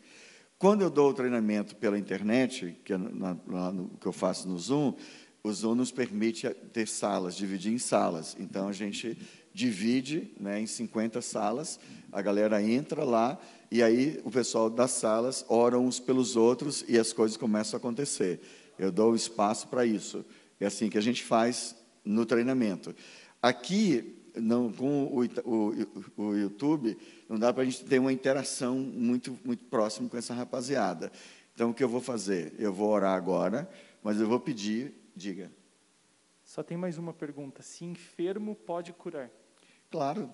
Quando eu dou o treinamento pela internet, que, é na, no, que eu faço no Zoom, o Zoom nos permite ter salas, dividir em salas. Então, a gente divide né, em 50 salas, a galera entra lá, e aí o pessoal das salas ora uns pelos outros e as coisas começam a acontecer. Eu dou espaço para isso. É assim que a gente faz no treinamento. Aqui, não, com o, o, o YouTube, não dá para a gente ter uma interação muito, muito próxima com essa rapaziada. Então, o que eu vou fazer? Eu vou orar agora, mas eu vou pedir, diga. Só tem mais uma pergunta. Se enfermo pode curar? Claro.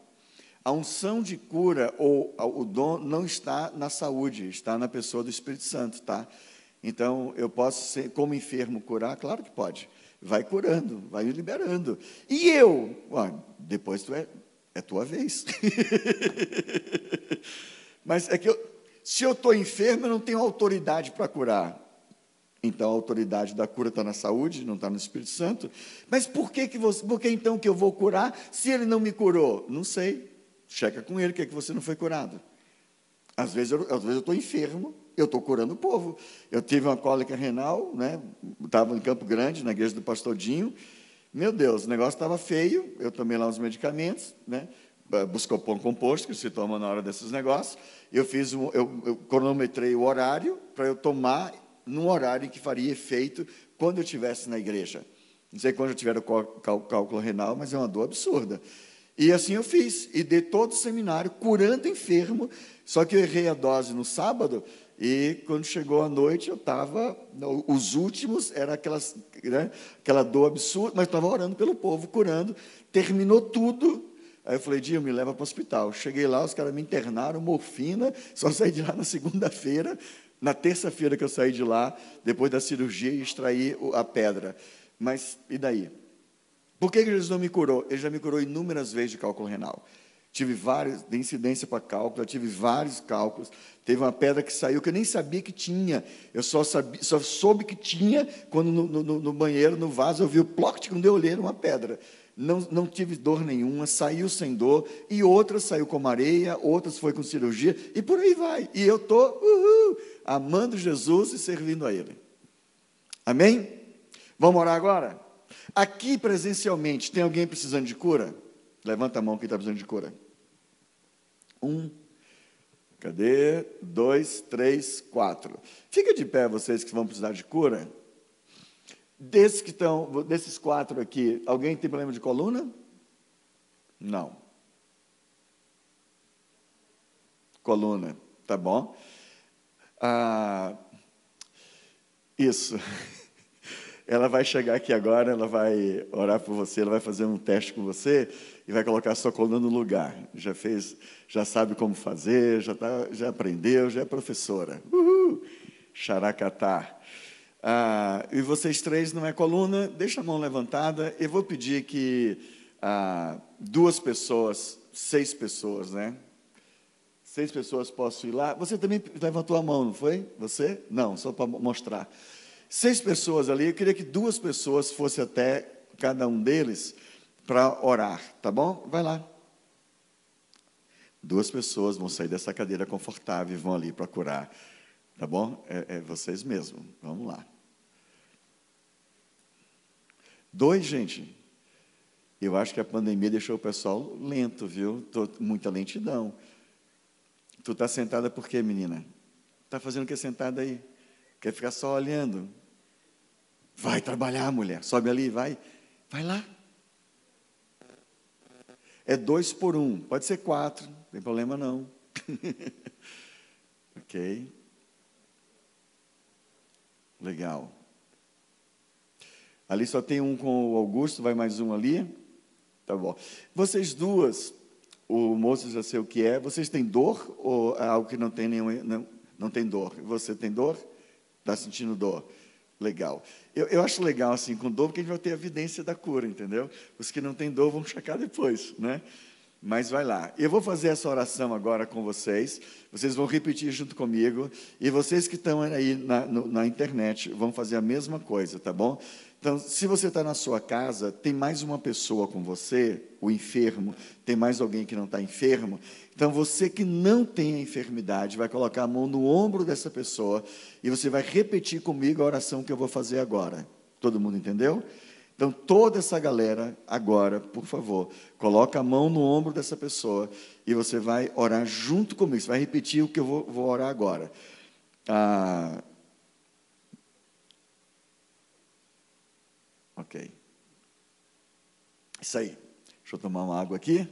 A unção de cura ou o dom não está na saúde, está na pessoa do Espírito Santo, tá? Então, eu posso, ser, como enfermo, curar? Claro que pode vai curando, vai liberando. E eu? depois tu é, é tua vez. Mas é que eu, se eu estou enfermo, eu não tenho autoridade para curar. Então a autoridade da cura está na saúde, não está no Espírito Santo. Mas por que, que você, por que então que eu vou curar se ele não me curou? Não sei. Checa com ele que é que você não foi curado. Às vezes eu estou enfermo, eu estou curando o povo. Eu tive uma cólica renal, né? Estava em Campo Grande, na igreja do Pastor Dinho. Meu Deus, o negócio estava feio. Eu tomei lá uns medicamentos, né? Buscopom composto, que se toma na hora desses negócios. Eu fiz um, eu, eu cronometrei o horário para eu tomar num horário que faria efeito quando eu estivesse na igreja. Não sei quando eu tiver o cálculo renal, mas é uma dor absurda. E assim eu fiz, e dei todo o seminário curando enfermo, só que eu errei a dose no sábado, e quando chegou a noite, eu estava. Os últimos, era aquelas, né, aquela dor absurda, mas estava orando pelo povo, curando. Terminou tudo. Aí eu falei, Dia, me leva para o hospital. Cheguei lá, os caras me internaram, morfina, só saí de lá na segunda-feira. Na terça-feira que eu saí de lá, depois da cirurgia, e extraí a pedra. Mas e daí? Por que Jesus não me curou? Ele já me curou inúmeras vezes de cálculo renal. tive vários, de incidência para cálculo, eu tive vários cálculos. Teve uma pedra que saiu que eu nem sabia que tinha. Eu só, sabia, só soube que tinha quando no, no, no banheiro, no vaso, eu vi o ploct, quando eu olhei, uma pedra. Não, não tive dor nenhuma, saiu sem dor, e outras saiu com areia, outras foi com cirurgia, e por aí vai. E eu estou amando Jesus e servindo a Ele. Amém? Vamos orar agora? Aqui presencialmente, tem alguém precisando de cura? Levanta a mão quem está precisando de cura. Um. Cadê? Dois, três, quatro. Fica de pé vocês que vão precisar de cura. Desses que estão, desses quatro aqui, alguém tem problema de coluna? Não. Coluna, tá bom? Ah, isso. Ela vai chegar aqui agora, ela vai orar por você, ela vai fazer um teste com você e vai colocar a sua coluna no lugar. Já fez, já sabe como fazer, já, tá, já aprendeu, já é professora. Uhul! Xaracatá. Ah, e vocês três não é coluna, deixa a mão levantada. Eu vou pedir que ah, duas pessoas, seis pessoas, né? Seis pessoas possam ir lá. Você também levantou a mão, não foi? Você? Não, só para mostrar seis pessoas ali, eu queria que duas pessoas fossem até cada um deles para orar, tá bom? Vai lá. Duas pessoas vão sair dessa cadeira confortável e vão ali procurar, tá bom? É, é vocês mesmos, vamos lá. Dois, gente. Eu acho que a pandemia deixou o pessoal lento, viu? Tô, muita lentidão. Tu está sentada por quê, menina? Está fazendo o que sentada aí? Quer ficar só olhando? Vai trabalhar, mulher. Sobe ali, vai. Vai lá. É dois por um. Pode ser quatro, não tem problema não. ok. Legal. Ali só tem um com o Augusto, vai mais um ali. Tá bom. Vocês duas, o moço já sei o que é. Vocês têm dor ou é algo que não tem nenhum, não, não tem dor? Você tem dor? Está sentindo dor? Legal. Eu, eu, acho legal, assim, com dor, porque a gente vai ter evidência da cura, entendeu? Os que não têm dor vão checar depois, né? Mas vai lá. Eu vou fazer essa oração agora com vocês. Vocês vão repetir junto comigo. E vocês que estão aí na, no, na internet vão fazer a mesma coisa, tá bom? Então, se você está na sua casa, tem mais uma pessoa com você, o enfermo, tem mais alguém que não está enfermo. Então, você que não tem a enfermidade, vai colocar a mão no ombro dessa pessoa e você vai repetir comigo a oração que eu vou fazer agora. Todo mundo entendeu? Então, toda essa galera, agora, por favor, coloca a mão no ombro dessa pessoa e você vai orar junto comigo. Você vai repetir o que eu vou, vou orar agora. Ah, Ok. Isso aí. Deixa eu tomar uma água aqui.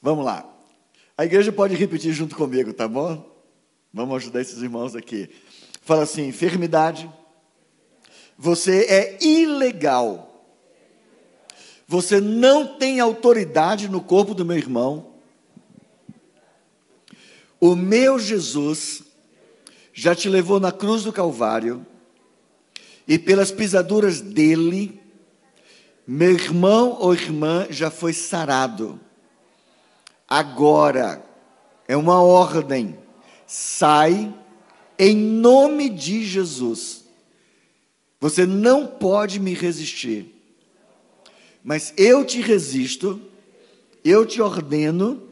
Vamos lá. A igreja pode repetir junto comigo, tá bom? Vamos ajudar esses irmãos aqui. Fala assim: enfermidade. Você é ilegal. Você não tem autoridade no corpo do meu irmão. O meu Jesus já te levou na cruz do Calvário e pelas pisaduras dele, meu irmão ou irmã já foi sarado. Agora, é uma ordem, sai em nome de Jesus. Você não pode me resistir, mas eu te resisto, eu te ordeno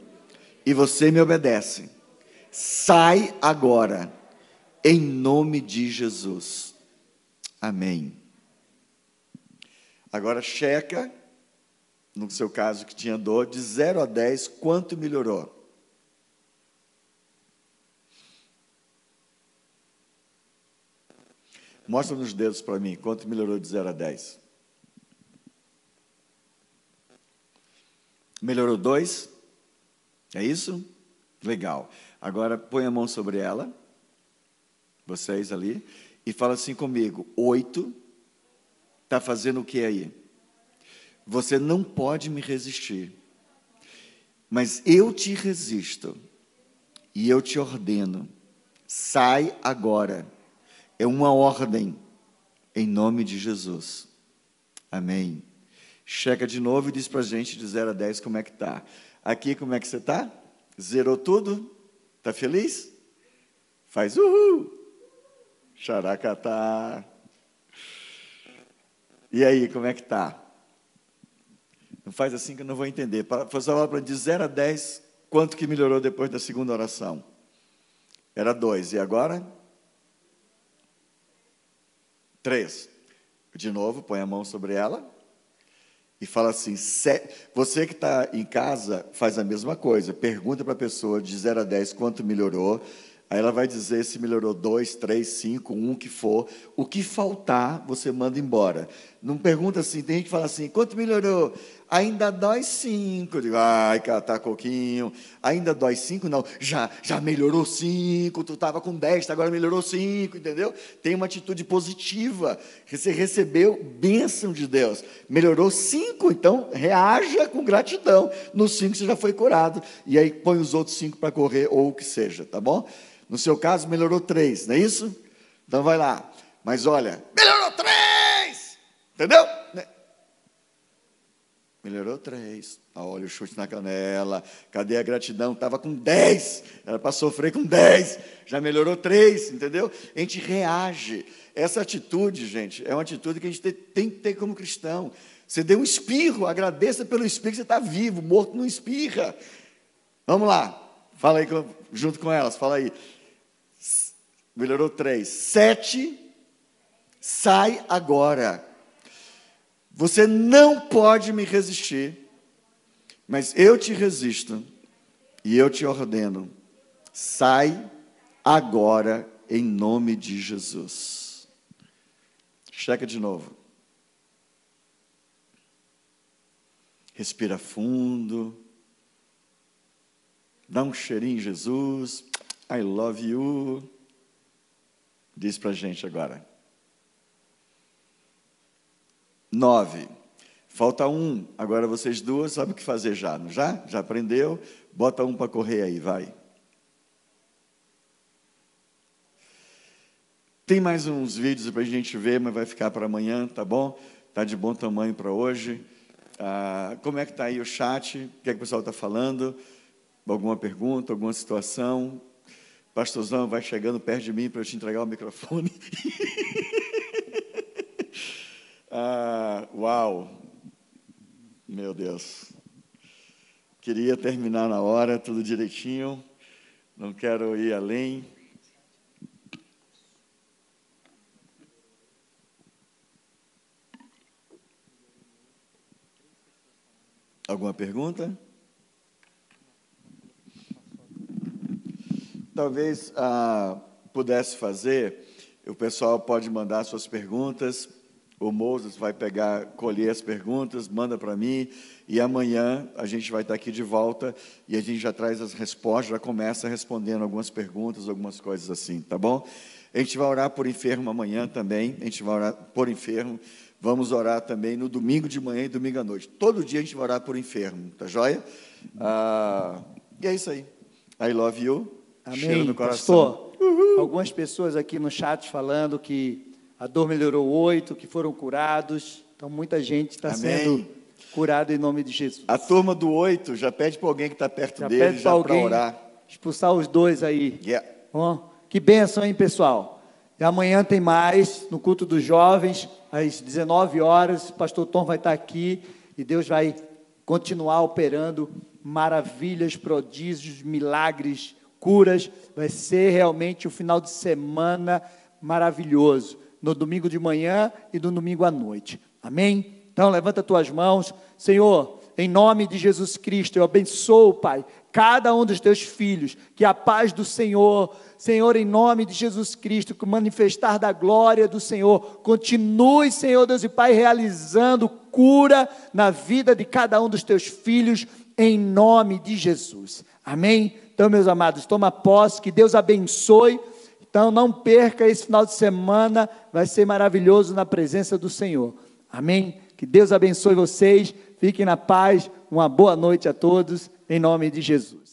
e você me obedece. Sai agora, em nome de Jesus. Amém. Agora checa, no seu caso que tinha dor, de 0 a 10, quanto melhorou? Mostra nos dedos para mim, quanto melhorou de 0 a 10? Melhorou 2? É isso? Legal. Agora põe a mão sobre ela, vocês ali e fala assim comigo: oito está fazendo o que aí? Você não pode me resistir, mas eu te resisto e eu te ordeno: sai agora. É uma ordem, em nome de Jesus. Amém. Checa de novo e diz para a gente de 0 a 10 como é que está. Aqui, como é que você está? Zerou tudo? Está feliz? Faz uhul! Xaracatá! E aí, como é que está? Não faz assim que eu não vou entender. Faz a para de 0 a 10, quanto que melhorou depois da segunda oração? Era 2, e agora? 3. De novo, põe a mão sobre ela e fala assim: você que está em casa faz a mesma coisa, pergunta para a pessoa de 0 a 10 quanto melhorou, Aí ela vai dizer se melhorou dois, três, cinco, um que for. O que faltar, você manda embora. Não pergunta assim, tem gente que fala assim, quanto melhorou? Ainda dói cinco. Eu digo, ai, tá coquinho. Ainda dói cinco? Não, já, já melhorou cinco. Tu estava com dez, agora melhorou cinco, entendeu? Tem uma atitude positiva. Você recebeu bênção de Deus. Melhorou cinco, então reaja com gratidão. Nos cinco você já foi curado. E aí põe os outros cinco para correr, ou o que seja, tá bom? No seu caso, melhorou três, não é isso? Então vai lá. Mas olha, melhorou três! Entendeu? Né? Melhorou três. Ah, olha o chute na canela. Cadê a gratidão? Estava com dez. Era para sofrer com dez. Já melhorou três, entendeu? A gente reage. Essa atitude, gente, é uma atitude que a gente tem que ter como cristão. Você deu um espirro, agradeça pelo espirro que você está vivo, morto não espirra. Vamos lá. Fala aí junto com elas, fala aí. Melhorou três. Sete, sai agora. Você não pode me resistir, mas eu te resisto e eu te ordeno. Sai agora em nome de Jesus. Checa de novo. Respira fundo. Dá um cheirinho em Jesus. I love you. Diz para a gente agora. Nove. Falta um. Agora vocês duas sabem o que fazer já, não já? Já aprendeu? Bota um para correr aí, vai. Tem mais uns vídeos para a gente ver, mas vai ficar para amanhã, tá bom? Tá de bom tamanho para hoje. Ah, como é que está aí o chat? O que, é que o pessoal está falando? Alguma pergunta, alguma situação? Pastorzão vai chegando perto de mim para eu te entregar o microfone. ah, uau! Meu Deus. Queria terminar na hora, tudo direitinho. Não quero ir além. Alguma pergunta? Talvez ah, pudesse fazer, o pessoal pode mandar suas perguntas, o Moses vai pegar, colher as perguntas, manda para mim, e amanhã a gente vai estar aqui de volta e a gente já traz as respostas, já começa respondendo algumas perguntas, algumas coisas assim, tá bom? A gente vai orar por enfermo amanhã também, a gente vai orar por enfermo, vamos orar também no domingo de manhã e domingo à noite. Todo dia a gente vai orar por enfermo, tá joia? Ah, e é isso aí. I love you. Amém. Pastor, Uhul. algumas pessoas aqui no chat falando que a dor melhorou oito, que foram curados. Então, muita gente está sendo curada em nome de Jesus. A turma do oito já pede para alguém que está perto já dele já para orar. Expulsar os dois aí. Yeah. Que bênção, hein, pessoal? E amanhã tem mais no culto dos jovens, às 19 horas. O pastor Tom vai estar aqui e Deus vai continuar operando maravilhas, prodígios, milagres curas. Vai ser realmente um final de semana maravilhoso, no domingo de manhã e no domingo à noite. Amém? Então, levanta tuas mãos. Senhor, em nome de Jesus Cristo, eu abençoo, Pai, cada um dos teus filhos, que a paz do Senhor, Senhor, em nome de Jesus Cristo, que o manifestar da glória do Senhor, continue, Senhor Deus e Pai, realizando cura na vida de cada um dos teus filhos, em nome de Jesus. Amém? Então, meus amados, toma posse, que Deus abençoe. Então, não perca esse final de semana, vai ser maravilhoso na presença do Senhor. Amém? Que Deus abençoe vocês, fiquem na paz. Uma boa noite a todos, em nome de Jesus.